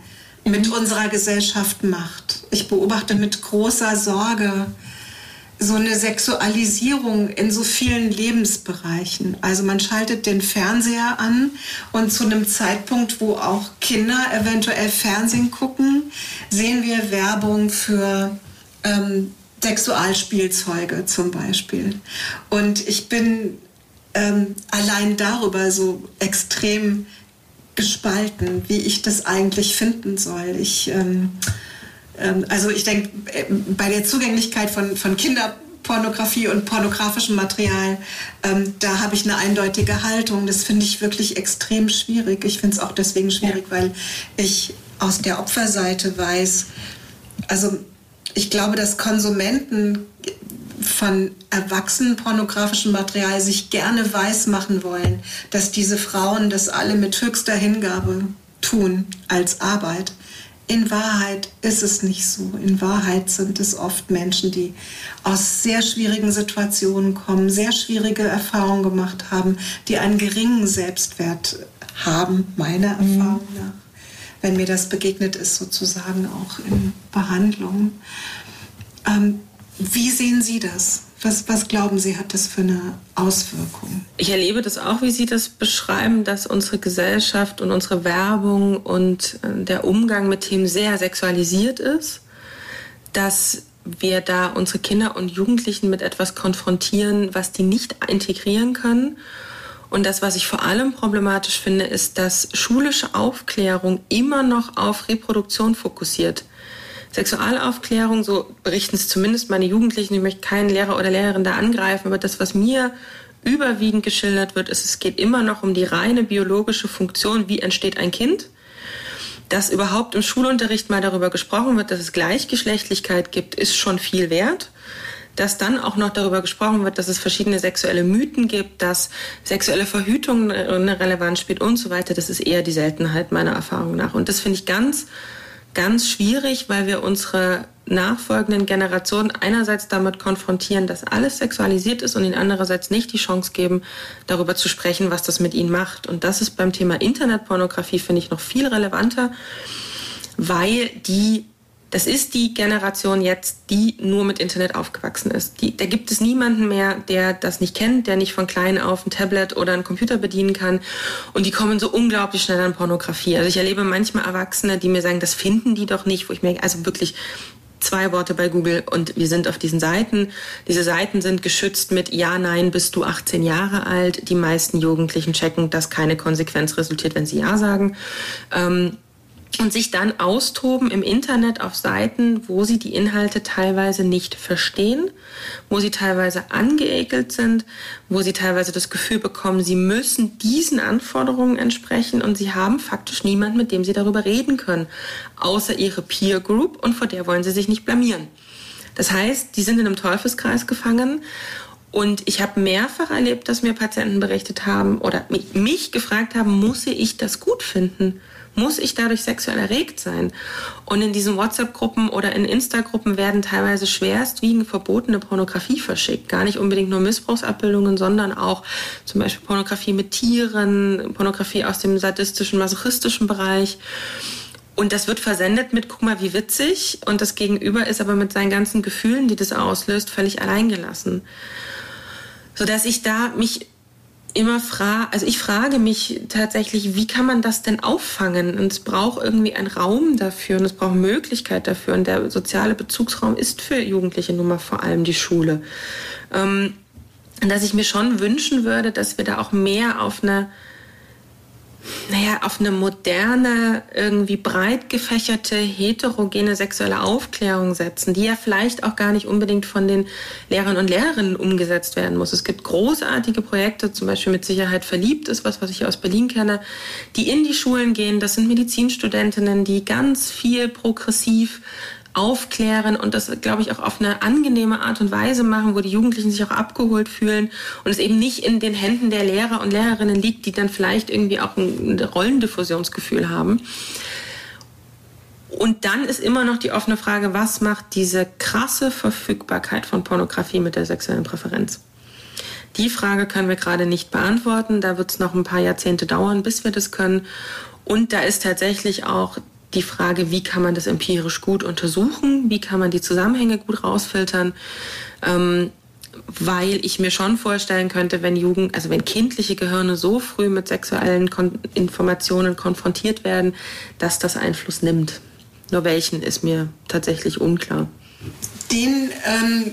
mit mhm. unserer Gesellschaft macht. Ich beobachte mit großer Sorge, so eine Sexualisierung in so vielen Lebensbereichen. Also man schaltet den Fernseher an und zu einem Zeitpunkt, wo auch Kinder eventuell Fernsehen gucken, sehen wir Werbung für ähm, Sexualspielzeuge zum Beispiel. Und ich bin ähm, allein darüber so extrem gespalten, wie ich das eigentlich finden soll. Ich ähm, also ich denke, äh, bei der Zugänglichkeit von, von Kinderpornografie und pornografischem Material, ähm, da habe ich eine eindeutige Haltung. Das finde ich wirklich extrem schwierig. Ich finde es auch deswegen schwierig, ja. weil ich aus der Opferseite weiß, also ich glaube, dass Konsumenten von erwachsenen pornografischem Material sich gerne weismachen wollen, dass diese Frauen das alle mit höchster Hingabe tun als Arbeit. In Wahrheit ist es nicht so. In Wahrheit sind es oft Menschen, die aus sehr schwierigen Situationen kommen, sehr schwierige Erfahrungen gemacht haben, die einen geringen Selbstwert haben, meiner mhm. Erfahrung nach, wenn mir das begegnet ist, sozusagen auch in Behandlung. Ähm, wie sehen Sie das? Was, was glauben Sie, hat das für eine Auswirkung? Ich erlebe das auch, wie Sie das beschreiben, dass unsere Gesellschaft und unsere Werbung und äh, der Umgang mit Themen sehr sexualisiert ist, dass wir da unsere Kinder und Jugendlichen mit etwas konfrontieren, was die nicht integrieren können. Und das, was ich vor allem problematisch finde, ist, dass schulische Aufklärung immer noch auf Reproduktion fokussiert. Sexualaufklärung, so berichten es zumindest meine Jugendlichen, ich möchte keinen Lehrer oder Lehrerin da angreifen, aber das, was mir überwiegend geschildert wird, ist, es geht immer noch um die reine biologische Funktion, wie entsteht ein Kind. Dass überhaupt im Schulunterricht mal darüber gesprochen wird, dass es Gleichgeschlechtlichkeit gibt, ist schon viel wert. dass dann auch noch darüber gesprochen wird, dass es verschiedene sexuelle Mythen gibt, dass sexuelle Verhütung eine Relevanz spielt und so weiter, das ist eher die Seltenheit meiner Erfahrung nach. Und das finde ich ganz, ganz schwierig, weil wir unsere nachfolgenden Generationen einerseits damit konfrontieren, dass alles sexualisiert ist und ihnen andererseits nicht die Chance geben, darüber zu sprechen, was das mit ihnen macht. Und das ist beim Thema Internetpornografie, finde ich, noch viel relevanter, weil die das ist die Generation jetzt, die nur mit Internet aufgewachsen ist. Die, da gibt es niemanden mehr, der das nicht kennt, der nicht von klein auf ein Tablet oder einen Computer bedienen kann. Und die kommen so unglaublich schnell an Pornografie. Also ich erlebe manchmal Erwachsene, die mir sagen, das finden die doch nicht, wo ich mir, also wirklich zwei Worte bei Google und wir sind auf diesen Seiten. Diese Seiten sind geschützt mit Ja, Nein, bist du 18 Jahre alt. Die meisten Jugendlichen checken, dass keine Konsequenz resultiert, wenn sie Ja sagen. Ähm, und sich dann austoben im Internet auf Seiten, wo sie die Inhalte teilweise nicht verstehen, wo sie teilweise angeekelt sind, wo sie teilweise das Gefühl bekommen, sie müssen diesen Anforderungen entsprechen und sie haben faktisch niemanden, mit dem sie darüber reden können, außer ihre Peer Group und vor der wollen sie sich nicht blamieren. Das heißt, die sind in einem Teufelskreis gefangen und ich habe mehrfach erlebt, dass mir Patienten berichtet haben oder mich gefragt haben, muss ich das gut finden? Muss ich dadurch sexuell erregt sein? Und in diesen WhatsApp-Gruppen oder in Insta-Gruppen werden teilweise schwerstwiegend verbotene Pornografie verschickt. Gar nicht unbedingt nur Missbrauchsabbildungen, sondern auch zum Beispiel Pornografie mit Tieren, Pornografie aus dem sadistischen, masochistischen Bereich. Und das wird versendet mit, guck mal, wie witzig. Und das Gegenüber ist aber mit seinen ganzen Gefühlen, die das auslöst, völlig alleingelassen. Sodass ich da mich immer frage, also ich frage mich tatsächlich, wie kann man das denn auffangen? Und es braucht irgendwie einen Raum dafür und es braucht Möglichkeit dafür. Und der soziale Bezugsraum ist für Jugendliche nun mal vor allem die Schule. Ähm, dass ich mir schon wünschen würde, dass wir da auch mehr auf eine naja, auf eine moderne, irgendwie breit gefächerte, heterogene sexuelle Aufklärung setzen, die ja vielleicht auch gar nicht unbedingt von den Lehrern und Lehrerinnen umgesetzt werden muss. Es gibt großartige Projekte, zum Beispiel mit Sicherheit verliebt ist, was, was ich aus Berlin kenne, die in die Schulen gehen. Das sind Medizinstudentinnen, die ganz viel progressiv aufklären und das, glaube ich, auch auf eine angenehme Art und Weise machen, wo die Jugendlichen sich auch abgeholt fühlen und es eben nicht in den Händen der Lehrer und Lehrerinnen liegt, die dann vielleicht irgendwie auch ein Rollendiffusionsgefühl haben. Und dann ist immer noch die offene Frage, was macht diese krasse Verfügbarkeit von Pornografie mit der sexuellen Präferenz? Die Frage können wir gerade nicht beantworten. Da wird es noch ein paar Jahrzehnte dauern, bis wir das können. Und da ist tatsächlich auch die Frage, wie kann man das empirisch gut untersuchen, wie kann man die Zusammenhänge gut rausfiltern. Ähm, weil ich mir schon vorstellen könnte, wenn Jugend, also wenn kindliche Gehirne so früh mit sexuellen Kon Informationen konfrontiert werden, dass das Einfluss nimmt. Nur welchen ist mir tatsächlich unklar. Den ähm,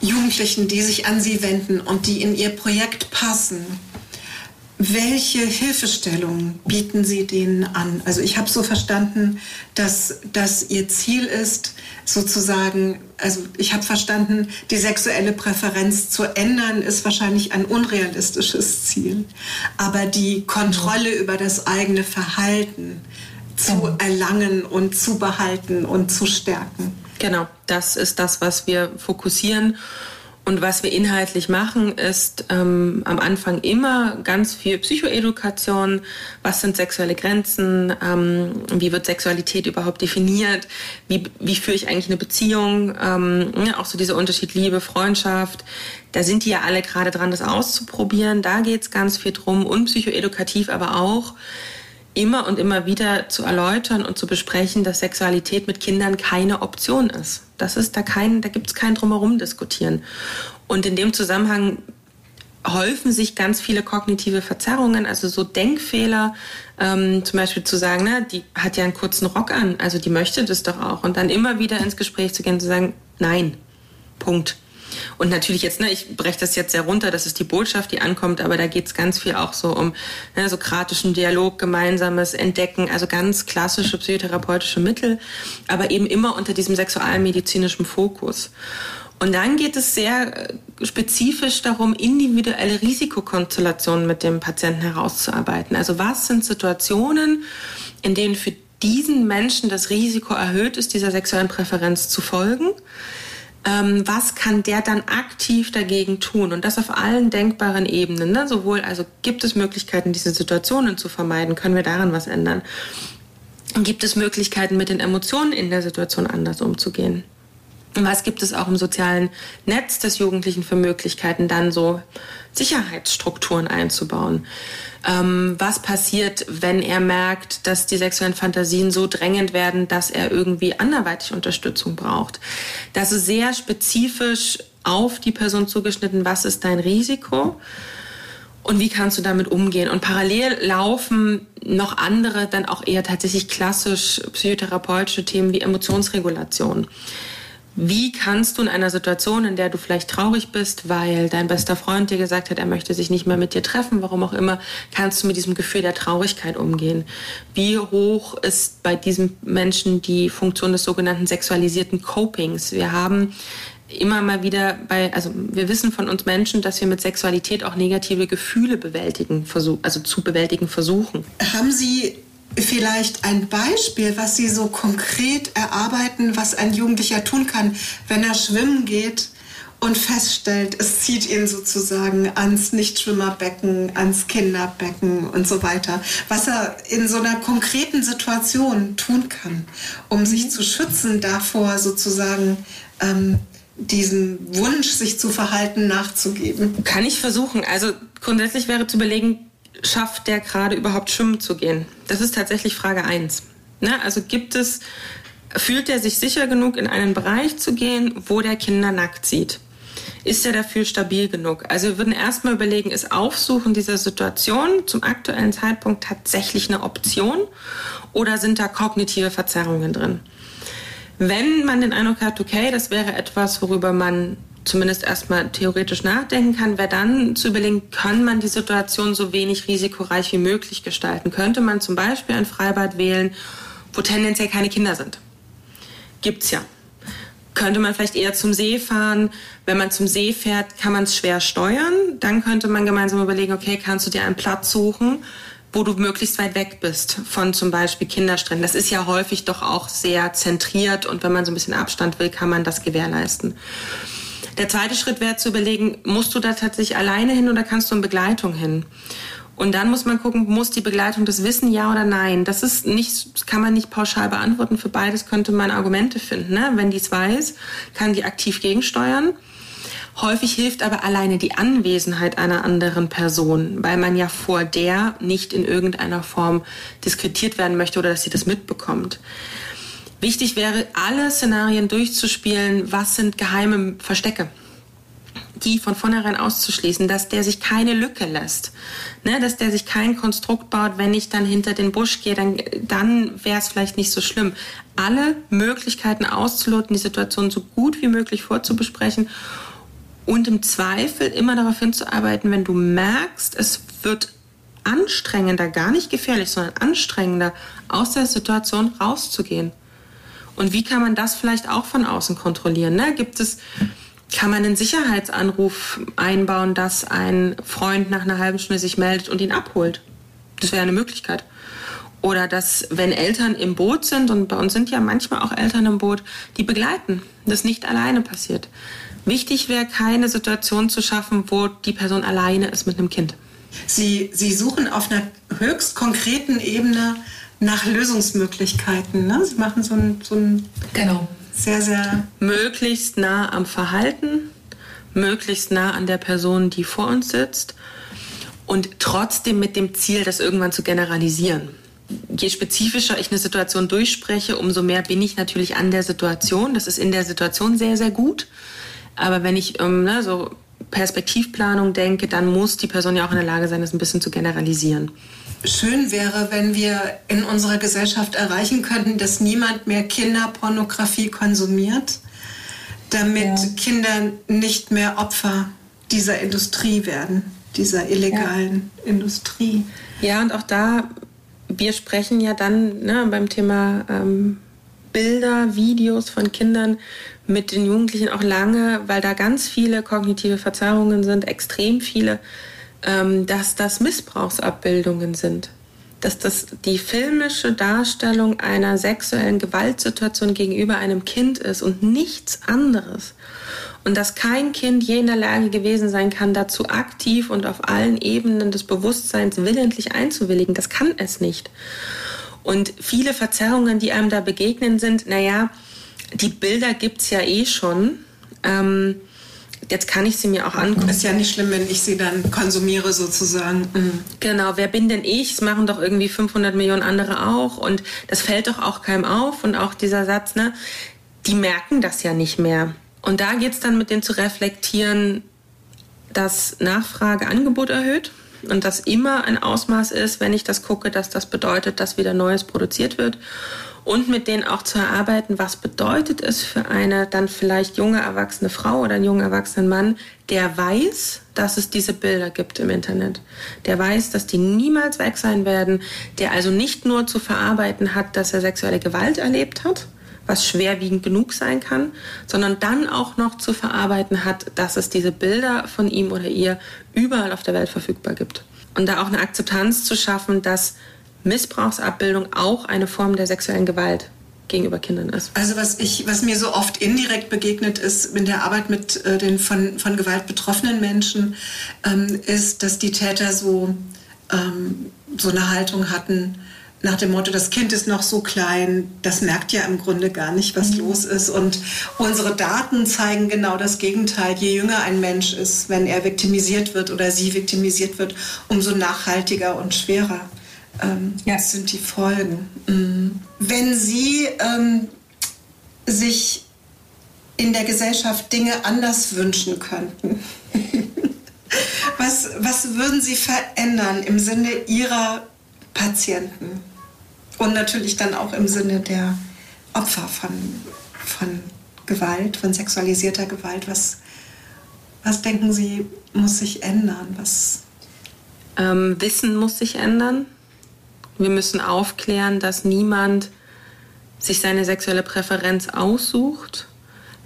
Jugendlichen, die sich an Sie wenden und die in Ihr Projekt passen, welche Hilfestellung bieten Sie denen an? Also ich habe so verstanden, dass, dass Ihr Ziel ist, sozusagen, also ich habe verstanden, die sexuelle Präferenz zu ändern, ist wahrscheinlich ein unrealistisches Ziel. Aber die Kontrolle über das eigene Verhalten zu erlangen und zu behalten und zu stärken. Genau, das ist das, was wir fokussieren. Und was wir inhaltlich machen, ist ähm, am Anfang immer ganz viel Psychoedukation. Was sind sexuelle Grenzen? Ähm, wie wird Sexualität überhaupt definiert? Wie, wie führe ich eigentlich eine Beziehung? Ähm, ja, auch so dieser Unterschied Liebe, Freundschaft. Da sind die ja alle gerade dran, das auszuprobieren. Da geht's ganz viel drum. Und psychoedukativ aber auch immer und immer wieder zu erläutern und zu besprechen, dass Sexualität mit Kindern keine Option ist. Das ist da kein, da gibt's kein drumherum diskutieren. Und in dem Zusammenhang häufen sich ganz viele kognitive Verzerrungen, also so Denkfehler, ähm, zum Beispiel zu sagen, na, die hat ja einen kurzen Rock an, also die möchte das doch auch. Und dann immer wieder ins Gespräch zu gehen zu sagen, nein, Punkt. Und natürlich jetzt, ne, ich breche das jetzt sehr runter, das ist die Botschaft, die ankommt, aber da geht es ganz viel auch so um ne, sokratischen Dialog, gemeinsames Entdecken, also ganz klassische psychotherapeutische Mittel, aber eben immer unter diesem sexualmedizinischen Fokus. Und dann geht es sehr äh, spezifisch darum, individuelle Risikokonstellationen mit dem Patienten herauszuarbeiten. Also was sind Situationen, in denen für diesen Menschen das Risiko erhöht ist, dieser sexuellen Präferenz zu folgen? Ähm, was kann der dann aktiv dagegen tun? Und das auf allen denkbaren Ebenen. Ne? Sowohl, also gibt es Möglichkeiten, diese Situationen zu vermeiden? Können wir daran was ändern? Gibt es Möglichkeiten, mit den Emotionen in der Situation anders umzugehen? Was gibt es auch im sozialen Netz des Jugendlichen für Möglichkeiten, dann so Sicherheitsstrukturen einzubauen? Ähm, was passiert, wenn er merkt, dass die sexuellen Fantasien so drängend werden, dass er irgendwie anderweitig Unterstützung braucht? Das ist sehr spezifisch auf die Person zugeschnitten. Was ist dein Risiko? Und wie kannst du damit umgehen? Und parallel laufen noch andere, dann auch eher tatsächlich klassisch psychotherapeutische Themen wie Emotionsregulation. Wie kannst du in einer Situation, in der du vielleicht traurig bist, weil dein bester Freund dir gesagt hat, er möchte sich nicht mehr mit dir treffen, warum auch immer, kannst du mit diesem Gefühl der Traurigkeit umgehen? Wie hoch ist bei diesem Menschen die Funktion des sogenannten sexualisierten Copings? Wir haben immer mal wieder bei, also wir wissen von uns Menschen, dass wir mit Sexualität auch negative Gefühle bewältigen, also zu bewältigen versuchen. Haben Sie vielleicht ein Beispiel, was Sie so konkret erarbeiten, was ein Jugendlicher tun kann, wenn er schwimmen geht und feststellt, es zieht ihn sozusagen ans Nichtschwimmerbecken, ans Kinderbecken und so weiter. Was er in so einer konkreten Situation tun kann, um sich zu schützen davor, sozusagen ähm, diesem Wunsch, sich zu verhalten, nachzugeben. Kann ich versuchen. Also grundsätzlich wäre zu überlegen, schafft der gerade überhaupt schwimmen zu gehen? Das ist tatsächlich Frage 1. Ne? Also gibt es, fühlt er sich sicher genug, in einen Bereich zu gehen, wo der Kinder nackt sieht? Ist er dafür stabil genug? Also wir würden erstmal überlegen, ist Aufsuchen dieser Situation zum aktuellen Zeitpunkt tatsächlich eine Option oder sind da kognitive Verzerrungen drin? Wenn man den Eindruck hat, okay, das wäre etwas, worüber man zumindest erstmal theoretisch nachdenken kann, wäre dann zu überlegen, kann man die Situation so wenig risikoreich wie möglich gestalten? Könnte man zum Beispiel ein Freibad wählen, wo tendenziell keine Kinder sind? Gibt's ja. Könnte man vielleicht eher zum See fahren? Wenn man zum See fährt, kann man es schwer steuern. Dann könnte man gemeinsam überlegen, okay, kannst du dir einen Platz suchen, wo du möglichst weit weg bist von zum Beispiel Kinderstränden. Das ist ja häufig doch auch sehr zentriert und wenn man so ein bisschen Abstand will, kann man das gewährleisten. Der zweite Schritt wäre zu überlegen, musst du da tatsächlich alleine hin oder kannst du in Begleitung hin? Und dann muss man gucken, muss die Begleitung das wissen, ja oder nein? Das ist nicht, das kann man nicht pauschal beantworten. Für beides könnte man Argumente finden. Ne? Wenn die es weiß, kann die aktiv gegensteuern. Häufig hilft aber alleine die Anwesenheit einer anderen Person, weil man ja vor der nicht in irgendeiner Form diskretiert werden möchte oder dass sie das mitbekommt. Wichtig wäre, alle Szenarien durchzuspielen, was sind geheime Verstecke die von vornherein auszuschließen, dass der sich keine Lücke lässt, ne, dass der sich kein Konstrukt baut, wenn ich dann hinter den Busch gehe, dann, dann wäre es vielleicht nicht so schlimm. Alle Möglichkeiten auszuloten, die Situation so gut wie möglich vorzubesprechen und im Zweifel immer darauf hinzuarbeiten, wenn du merkst, es wird anstrengender, gar nicht gefährlich, sondern anstrengender, aus der Situation rauszugehen. Und wie kann man das vielleicht auch von außen kontrollieren? Ne? Gibt es, kann man einen Sicherheitsanruf einbauen, dass ein Freund nach einer halben Stunde sich meldet und ihn abholt? Das wäre eine Möglichkeit. Oder dass, wenn Eltern im Boot sind, und bei uns sind ja manchmal auch Eltern im Boot, die begleiten, das nicht alleine passiert. Wichtig wäre, keine Situation zu schaffen, wo die Person alleine ist mit einem Kind. Sie, Sie suchen auf einer höchst konkreten Ebene nach Lösungsmöglichkeiten. Ne? Sie machen so ein, so ein genau. sehr, sehr... Möglichst nah am Verhalten, möglichst nah an der Person, die vor uns sitzt und trotzdem mit dem Ziel, das irgendwann zu generalisieren. Je spezifischer ich eine Situation durchspreche, umso mehr bin ich natürlich an der Situation. Das ist in der Situation sehr, sehr gut. Aber wenn ich ähm, ne, so Perspektivplanung denke, dann muss die Person ja auch in der Lage sein, das ein bisschen zu generalisieren schön wäre, wenn wir in unserer Gesellschaft erreichen könnten, dass niemand mehr Kinderpornografie konsumiert, damit ja. Kinder nicht mehr Opfer dieser Industrie werden, dieser illegalen ja. Industrie. Ja, und auch da, wir sprechen ja dann ne, beim Thema ähm, Bilder, Videos von Kindern mit den Jugendlichen auch lange, weil da ganz viele kognitive Verzerrungen sind, extrem viele dass das Missbrauchsabbildungen sind. dass das die filmische Darstellung einer sexuellen Gewaltsituation gegenüber einem Kind ist und nichts anderes. Und dass kein Kind je in der Lage gewesen sein kann, dazu aktiv und auf allen Ebenen des Bewusstseins willentlich einzuwilligen. Das kann es nicht. Und viele Verzerrungen, die einem da begegnen, sind, naja, die Bilder gibt's ja eh schon. Ähm, jetzt kann ich sie mir auch angucken. Ist ja nicht schlimm, wenn ich sie dann konsumiere sozusagen. Mhm. Genau, wer bin denn ich? Es machen doch irgendwie 500 Millionen andere auch und das fällt doch auch keinem auf und auch dieser Satz, ne? Die merken das ja nicht mehr. Und da geht es dann mit dem zu reflektieren, dass Nachfrage Angebot erhöht und das immer ein Ausmaß ist, wenn ich das gucke, dass das bedeutet, dass wieder Neues produziert wird und mit denen auch zu erarbeiten, was bedeutet es für eine dann vielleicht junge erwachsene Frau oder einen jungen erwachsenen Mann, der weiß, dass es diese Bilder gibt im Internet, der weiß, dass die niemals weg sein werden, der also nicht nur zu verarbeiten hat, dass er sexuelle Gewalt erlebt hat, was schwerwiegend genug sein kann, sondern dann auch noch zu verarbeiten hat, dass es diese Bilder von ihm oder ihr überall auf der Welt verfügbar gibt. Und da auch eine Akzeptanz zu schaffen, dass Missbrauchsabbildung auch eine Form der sexuellen Gewalt gegenüber Kindern ist. Also was ich, was mir so oft indirekt begegnet ist in der Arbeit mit äh, den von, von Gewalt betroffenen Menschen, ähm, ist, dass die Täter so, ähm, so eine Haltung hatten, nach dem Motto, das Kind ist noch so klein, das merkt ja im Grunde gar nicht, was mhm. los ist. Und unsere Daten zeigen genau das Gegenteil. Je jünger ein Mensch ist, wenn er viktimisiert wird oder sie viktimisiert wird, umso nachhaltiger und schwerer ähm, ja. sind die Folgen. Mhm. Wenn Sie ähm, sich in der Gesellschaft Dinge anders wünschen könnten, <laughs> was, was würden Sie verändern im Sinne Ihrer Patienten? Und natürlich dann auch im Sinne der Opfer von, von Gewalt, von sexualisierter Gewalt. Was, was denken Sie, muss sich ändern? Was ähm, Wissen muss sich ändern. Wir müssen aufklären, dass niemand sich seine sexuelle Präferenz aussucht.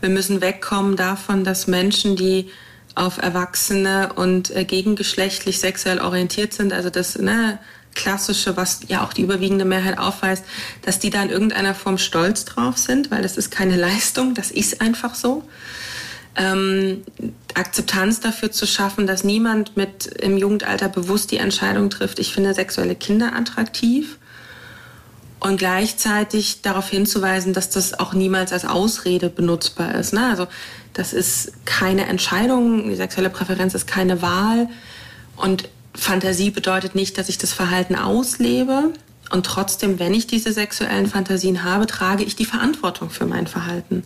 Wir müssen wegkommen davon, dass Menschen, die auf Erwachsene und äh, gegengeschlechtlich sexuell orientiert sind, also das ne, klassische, was ja auch die überwiegende Mehrheit aufweist, dass die da in irgendeiner Form stolz drauf sind, weil das ist keine <laughs> Leistung, das ist einfach so ähm, Akzeptanz dafür zu schaffen, dass niemand mit im Jugendalter bewusst die Entscheidung trifft, ich finde sexuelle Kinder attraktiv und gleichzeitig darauf hinzuweisen, dass das auch niemals als Ausrede benutzbar ist. Ne? Also das ist keine Entscheidung, die sexuelle Präferenz ist keine Wahl und Fantasie bedeutet nicht, dass ich das Verhalten auslebe. Und trotzdem, wenn ich diese sexuellen Fantasien habe, trage ich die Verantwortung für mein Verhalten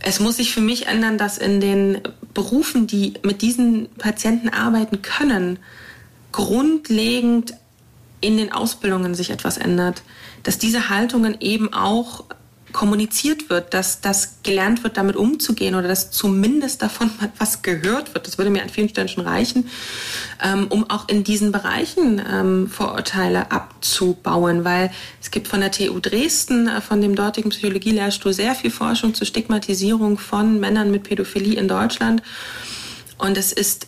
es muss sich für mich ändern, dass in den Berufen, die mit diesen Patienten arbeiten können, grundlegend in den Ausbildungen sich etwas ändert. Dass diese Haltungen eben auch kommuniziert wird, dass das gelernt wird, damit umzugehen oder dass zumindest davon was gehört wird. Das würde mir an vielen Stellen schon reichen, ähm, um auch in diesen Bereichen ähm, Vorurteile abzubauen, weil es gibt von der TU Dresden, äh, von dem dortigen Psychologielehrstuhl, sehr viel Forschung zur Stigmatisierung von Männern mit Pädophilie in Deutschland. Und es ist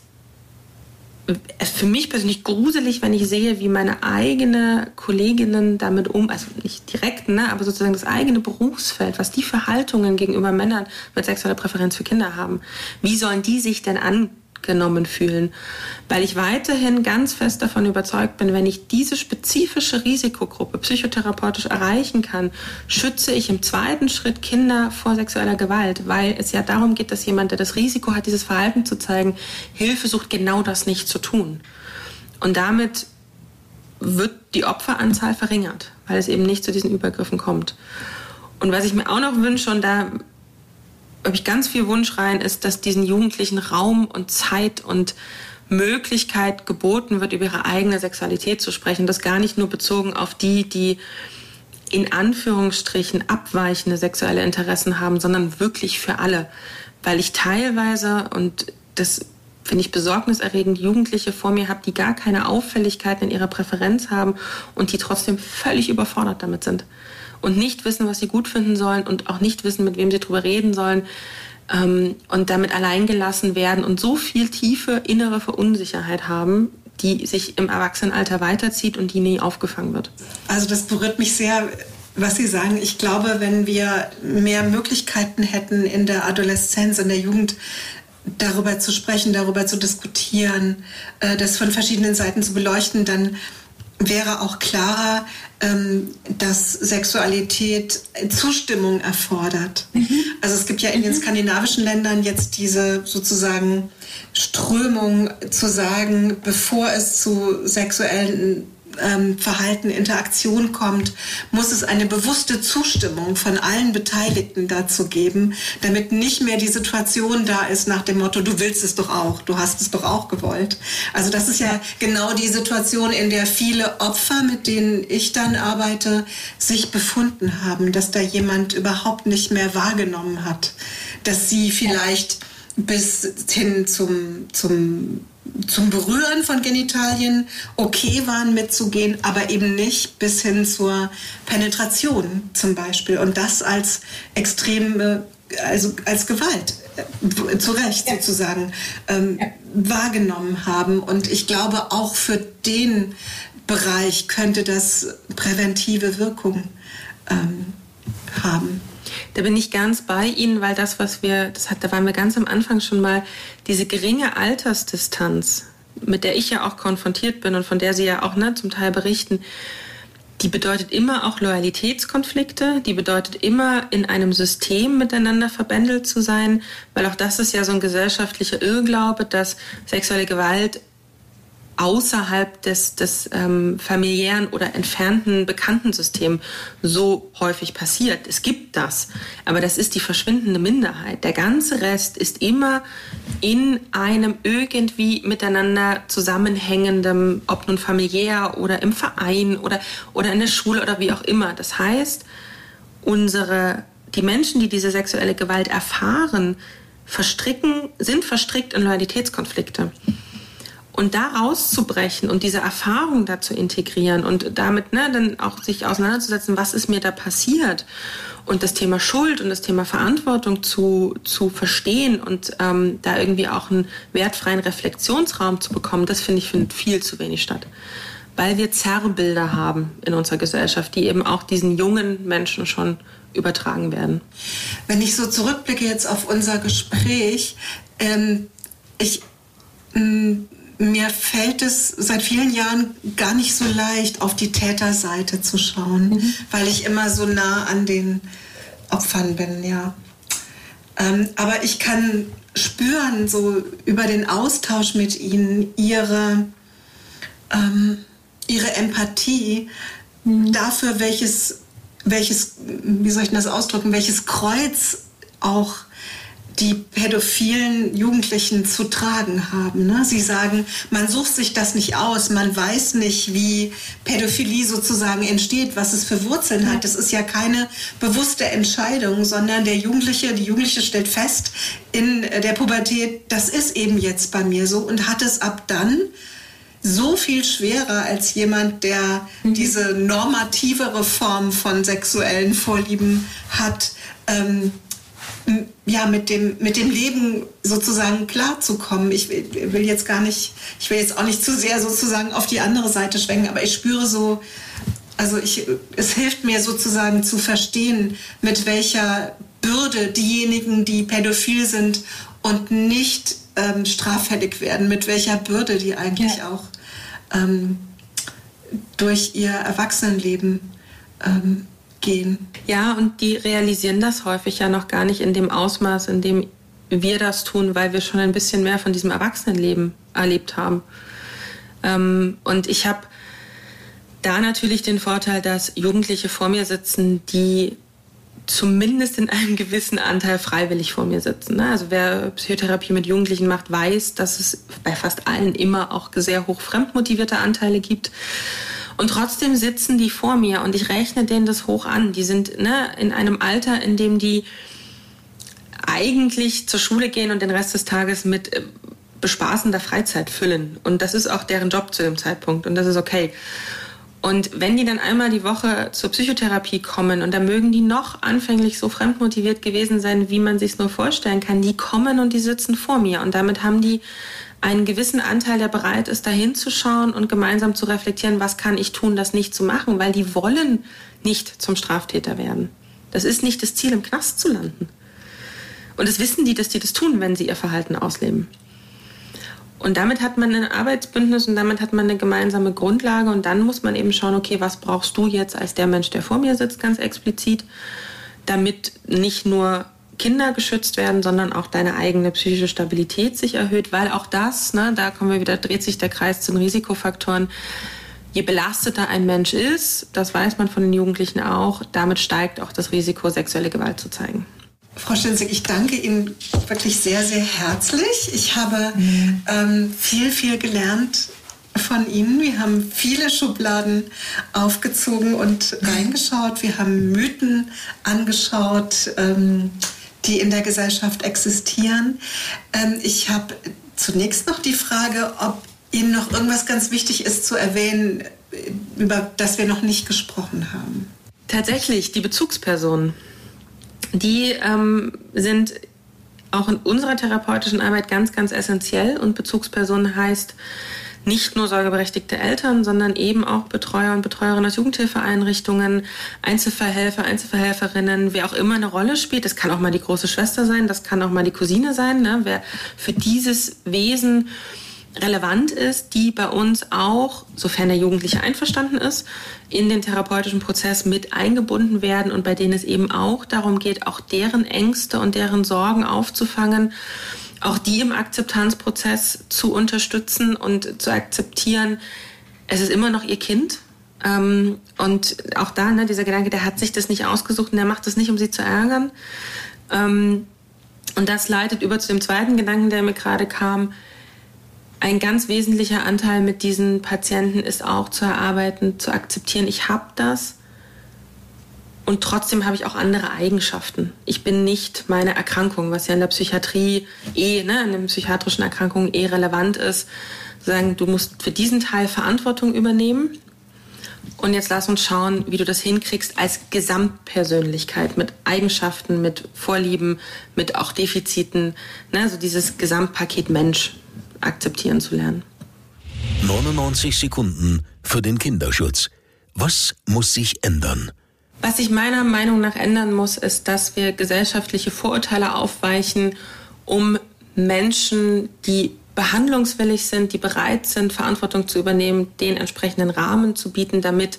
für mich persönlich gruselig, wenn ich sehe, wie meine eigene Kolleginnen damit um, also nicht direkt, ne, aber sozusagen das eigene Berufsfeld, was die für Haltungen gegenüber Männern mit sexueller Präferenz für Kinder haben. Wie sollen die sich denn an genommen fühlen. Weil ich weiterhin ganz fest davon überzeugt bin, wenn ich diese spezifische Risikogruppe psychotherapeutisch erreichen kann, schütze ich im zweiten Schritt Kinder vor sexueller Gewalt, weil es ja darum geht, dass jemand, der das Risiko hat, dieses Verhalten zu zeigen, Hilfe sucht, genau das nicht zu tun. Und damit wird die Opferanzahl verringert, weil es eben nicht zu diesen Übergriffen kommt. Und was ich mir auch noch wünsche, und da habe ich ganz viel Wunsch rein, ist, dass diesen Jugendlichen Raum und Zeit und Möglichkeit geboten wird, über ihre eigene Sexualität zu sprechen. Das gar nicht nur bezogen auf die, die in Anführungsstrichen abweichende sexuelle Interessen haben, sondern wirklich für alle. Weil ich teilweise, und das finde ich besorgniserregend, Jugendliche vor mir habe, die gar keine Auffälligkeiten in ihrer Präferenz haben und die trotzdem völlig überfordert damit sind und nicht wissen, was sie gut finden sollen und auch nicht wissen, mit wem sie drüber reden sollen ähm, und damit alleingelassen werden und so viel tiefe innere Verunsicherheit haben, die sich im Erwachsenenalter weiterzieht und die nie aufgefangen wird. Also das berührt mich sehr, was Sie sagen. Ich glaube, wenn wir mehr Möglichkeiten hätten in der Adoleszenz, in der Jugend, darüber zu sprechen, darüber zu diskutieren, äh, das von verschiedenen Seiten zu beleuchten, dann wäre auch klarer, dass Sexualität Zustimmung erfordert. Mhm. Also es gibt ja in den mhm. skandinavischen Ländern jetzt diese sozusagen Strömung zu sagen, bevor es zu sexuellen ähm, Verhalten, Interaktion kommt, muss es eine bewusste Zustimmung von allen Beteiligten dazu geben, damit nicht mehr die Situation da ist nach dem Motto, du willst es doch auch, du hast es doch auch gewollt. Also das ist ja genau die Situation, in der viele Opfer, mit denen ich dann arbeite, sich befunden haben, dass da jemand überhaupt nicht mehr wahrgenommen hat, dass sie vielleicht bis hin zum, zum zum Berühren von Genitalien okay waren mitzugehen, aber eben nicht bis hin zur Penetration zum Beispiel. Und das als extreme, also als Gewalt, äh, zu Recht ja. sozusagen, ähm, ja. wahrgenommen haben. Und ich glaube, auch für den Bereich könnte das präventive Wirkung ähm, haben. Da bin ich ganz bei Ihnen, weil das, was wir, das hat, da waren wir ganz am Anfang schon mal, diese geringe Altersdistanz, mit der ich ja auch konfrontiert bin und von der Sie ja auch ne, zum Teil berichten, die bedeutet immer auch Loyalitätskonflikte, die bedeutet immer in einem System miteinander verbändelt zu sein, weil auch das ist ja so ein gesellschaftlicher Irrglaube, dass sexuelle Gewalt außerhalb des, des ähm, familiären oder entfernten Bekanntensystems so häufig passiert. Es gibt das, aber das ist die verschwindende Minderheit. Der ganze Rest ist immer in einem irgendwie miteinander zusammenhängenden, ob nun familiär oder im Verein oder, oder in der Schule oder wie auch immer. Das heißt, unsere, die Menschen, die diese sexuelle Gewalt erfahren, verstricken, sind verstrickt in Loyalitätskonflikte. Und da rauszubrechen und diese Erfahrung da zu integrieren und damit ne, dann auch sich auseinanderzusetzen, was ist mir da passiert und das Thema Schuld und das Thema Verantwortung zu, zu verstehen und ähm, da irgendwie auch einen wertfreien Reflexionsraum zu bekommen, das finde ich findet viel zu wenig statt. Weil wir Zerrbilder haben in unserer Gesellschaft, die eben auch diesen jungen Menschen schon übertragen werden. Wenn ich so zurückblicke jetzt auf unser Gespräch, ähm, ich mm, mir fällt es seit vielen Jahren gar nicht so leicht, auf die Täterseite zu schauen, mhm. weil ich immer so nah an den Opfern bin, ja. Ähm, aber ich kann spüren, so über den Austausch mit ihnen, ihre, ähm, ihre Empathie mhm. dafür, welches, welches, wie soll ich das ausdrücken, welches Kreuz auch die pädophilen Jugendlichen zu tragen haben. Ne? Sie sagen, man sucht sich das nicht aus, man weiß nicht, wie Pädophilie sozusagen entsteht, was es für Wurzeln hat. Das ist ja keine bewusste Entscheidung, sondern der Jugendliche, die Jugendliche stellt fest in der Pubertät, das ist eben jetzt bei mir so und hat es ab dann so viel schwerer als jemand, der mhm. diese normativere Form von sexuellen Vorlieben hat. Ähm, ja, mit dem, mit dem Leben sozusagen klarzukommen. Ich will jetzt gar nicht, ich will jetzt auch nicht zu sehr sozusagen auf die andere Seite schwenken, aber ich spüre so, also ich, es hilft mir sozusagen zu verstehen, mit welcher Bürde diejenigen, die pädophil sind und nicht ähm, straffällig werden, mit welcher Bürde die eigentlich ja. auch ähm, durch ihr Erwachsenenleben ähm, gehen. Ja, und die realisieren das häufig ja noch gar nicht in dem Ausmaß, in dem wir das tun, weil wir schon ein bisschen mehr von diesem Erwachsenenleben erlebt haben. Ähm, und ich habe da natürlich den Vorteil, dass Jugendliche vor mir sitzen, die zumindest in einem gewissen Anteil freiwillig vor mir sitzen. Ne? Also wer Psychotherapie mit Jugendlichen macht, weiß, dass es bei fast allen immer auch sehr hoch fremdmotivierte Anteile gibt. Und trotzdem sitzen die vor mir und ich rechne denen das hoch an. Die sind ne, in einem Alter, in dem die eigentlich zur Schule gehen und den Rest des Tages mit äh, bespaßender Freizeit füllen. Und das ist auch deren Job zu dem Zeitpunkt und das ist okay. Und wenn die dann einmal die Woche zur Psychotherapie kommen und da mögen die noch anfänglich so fremdmotiviert gewesen sein, wie man sich nur vorstellen kann, die kommen und die sitzen vor mir und damit haben die einen gewissen Anteil, der bereit ist, da hinzuschauen und gemeinsam zu reflektieren, was kann ich tun, das nicht zu machen, weil die wollen nicht zum Straftäter werden. Das ist nicht das Ziel, im Knast zu landen. Und das wissen die, dass die das tun, wenn sie ihr Verhalten ausleben. Und damit hat man ein Arbeitsbündnis und damit hat man eine gemeinsame Grundlage und dann muss man eben schauen, okay, was brauchst du jetzt als der Mensch, der vor mir sitzt, ganz explizit, damit nicht nur Kinder geschützt werden, sondern auch deine eigene psychische Stabilität sich erhöht, weil auch das, ne, da kommen wir wieder, dreht sich der Kreis zu den Risikofaktoren. Je belasteter ein Mensch ist, das weiß man von den Jugendlichen auch, damit steigt auch das Risiko, sexuelle Gewalt zu zeigen. Frau Stinzig, ich danke Ihnen wirklich sehr, sehr herzlich. Ich habe ähm, viel, viel gelernt von Ihnen. Wir haben viele Schubladen aufgezogen und reingeschaut. Wir haben Mythen angeschaut, ähm, die in der Gesellschaft existieren. Ähm, ich habe zunächst noch die Frage, ob Ihnen noch irgendwas ganz wichtig ist zu erwähnen, über das wir noch nicht gesprochen haben. Tatsächlich, die Bezugspersonen die ähm, sind auch in unserer therapeutischen Arbeit ganz, ganz essentiell. Und Bezugsperson heißt nicht nur sorgeberechtigte Eltern, sondern eben auch Betreuer und Betreuerinnen aus Jugendhilfeeinrichtungen, Einzelverhelfer, Einzelverhelferinnen, wer auch immer eine Rolle spielt. Das kann auch mal die große Schwester sein, das kann auch mal die Cousine sein. Ne? Wer für dieses Wesen relevant ist, die bei uns auch, sofern der Jugendliche einverstanden ist, in den therapeutischen Prozess mit eingebunden werden und bei denen es eben auch darum geht, auch deren Ängste und deren Sorgen aufzufangen, auch die im Akzeptanzprozess zu unterstützen und zu akzeptieren, es ist immer noch ihr Kind. Ähm, und auch da, ne, dieser Gedanke, der hat sich das nicht ausgesucht und der macht das nicht, um sie zu ärgern. Ähm, und das leitet über zu dem zweiten Gedanken, der mir gerade kam, ein ganz wesentlicher Anteil mit diesen Patienten ist auch zu erarbeiten, zu akzeptieren, ich habe das und trotzdem habe ich auch andere Eigenschaften. Ich bin nicht meine Erkrankung, was ja in der Psychiatrie eh, ne, in den psychiatrischen Erkrankungen eh relevant ist. Sagen, du musst für diesen Teil Verantwortung übernehmen. Und jetzt lass uns schauen, wie du das hinkriegst als Gesamtpersönlichkeit mit Eigenschaften, mit Vorlieben, mit auch Defiziten, ne, so dieses Gesamtpaket Mensch akzeptieren zu lernen. 99 Sekunden für den Kinderschutz. Was muss sich ändern? Was sich meiner Meinung nach ändern muss, ist, dass wir gesellschaftliche Vorurteile aufweichen, um Menschen, die behandlungswillig sind, die bereit sind, Verantwortung zu übernehmen, den entsprechenden Rahmen zu bieten, damit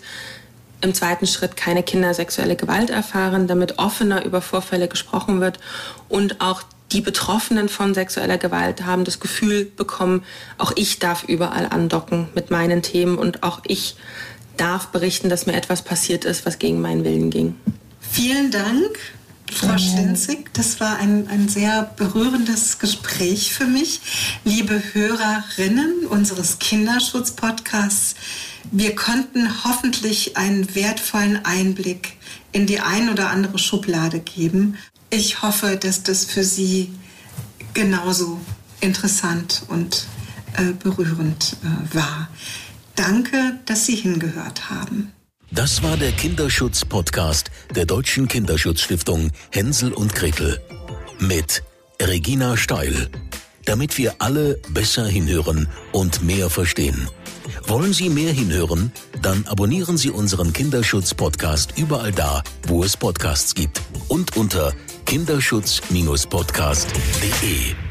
im zweiten Schritt keine Kinder sexuelle Gewalt erfahren, damit offener über Vorfälle gesprochen wird und auch die Betroffenen von sexueller Gewalt haben das Gefühl bekommen, auch ich darf überall andocken mit meinen Themen und auch ich darf berichten, dass mir etwas passiert ist, was gegen meinen Willen ging. Vielen Dank, Frau Stinzig. Das war ein, ein sehr berührendes Gespräch für mich. Liebe Hörerinnen unseres Kinderschutz-Podcasts, wir konnten hoffentlich einen wertvollen Einblick in die ein oder andere Schublade geben ich hoffe, dass das für Sie genauso interessant und äh, berührend äh, war. Danke, dass Sie hingehört haben. Das war der Kinderschutz-Podcast der Deutschen Kinderschutzstiftung Hänsel und Gretel mit Regina Steil, damit wir alle besser hinhören und mehr verstehen. Wollen Sie mehr hinhören? Dann abonnieren Sie unseren Kinderschutz-Podcast überall da, wo es Podcasts gibt und unter kinderschutz-podcast.de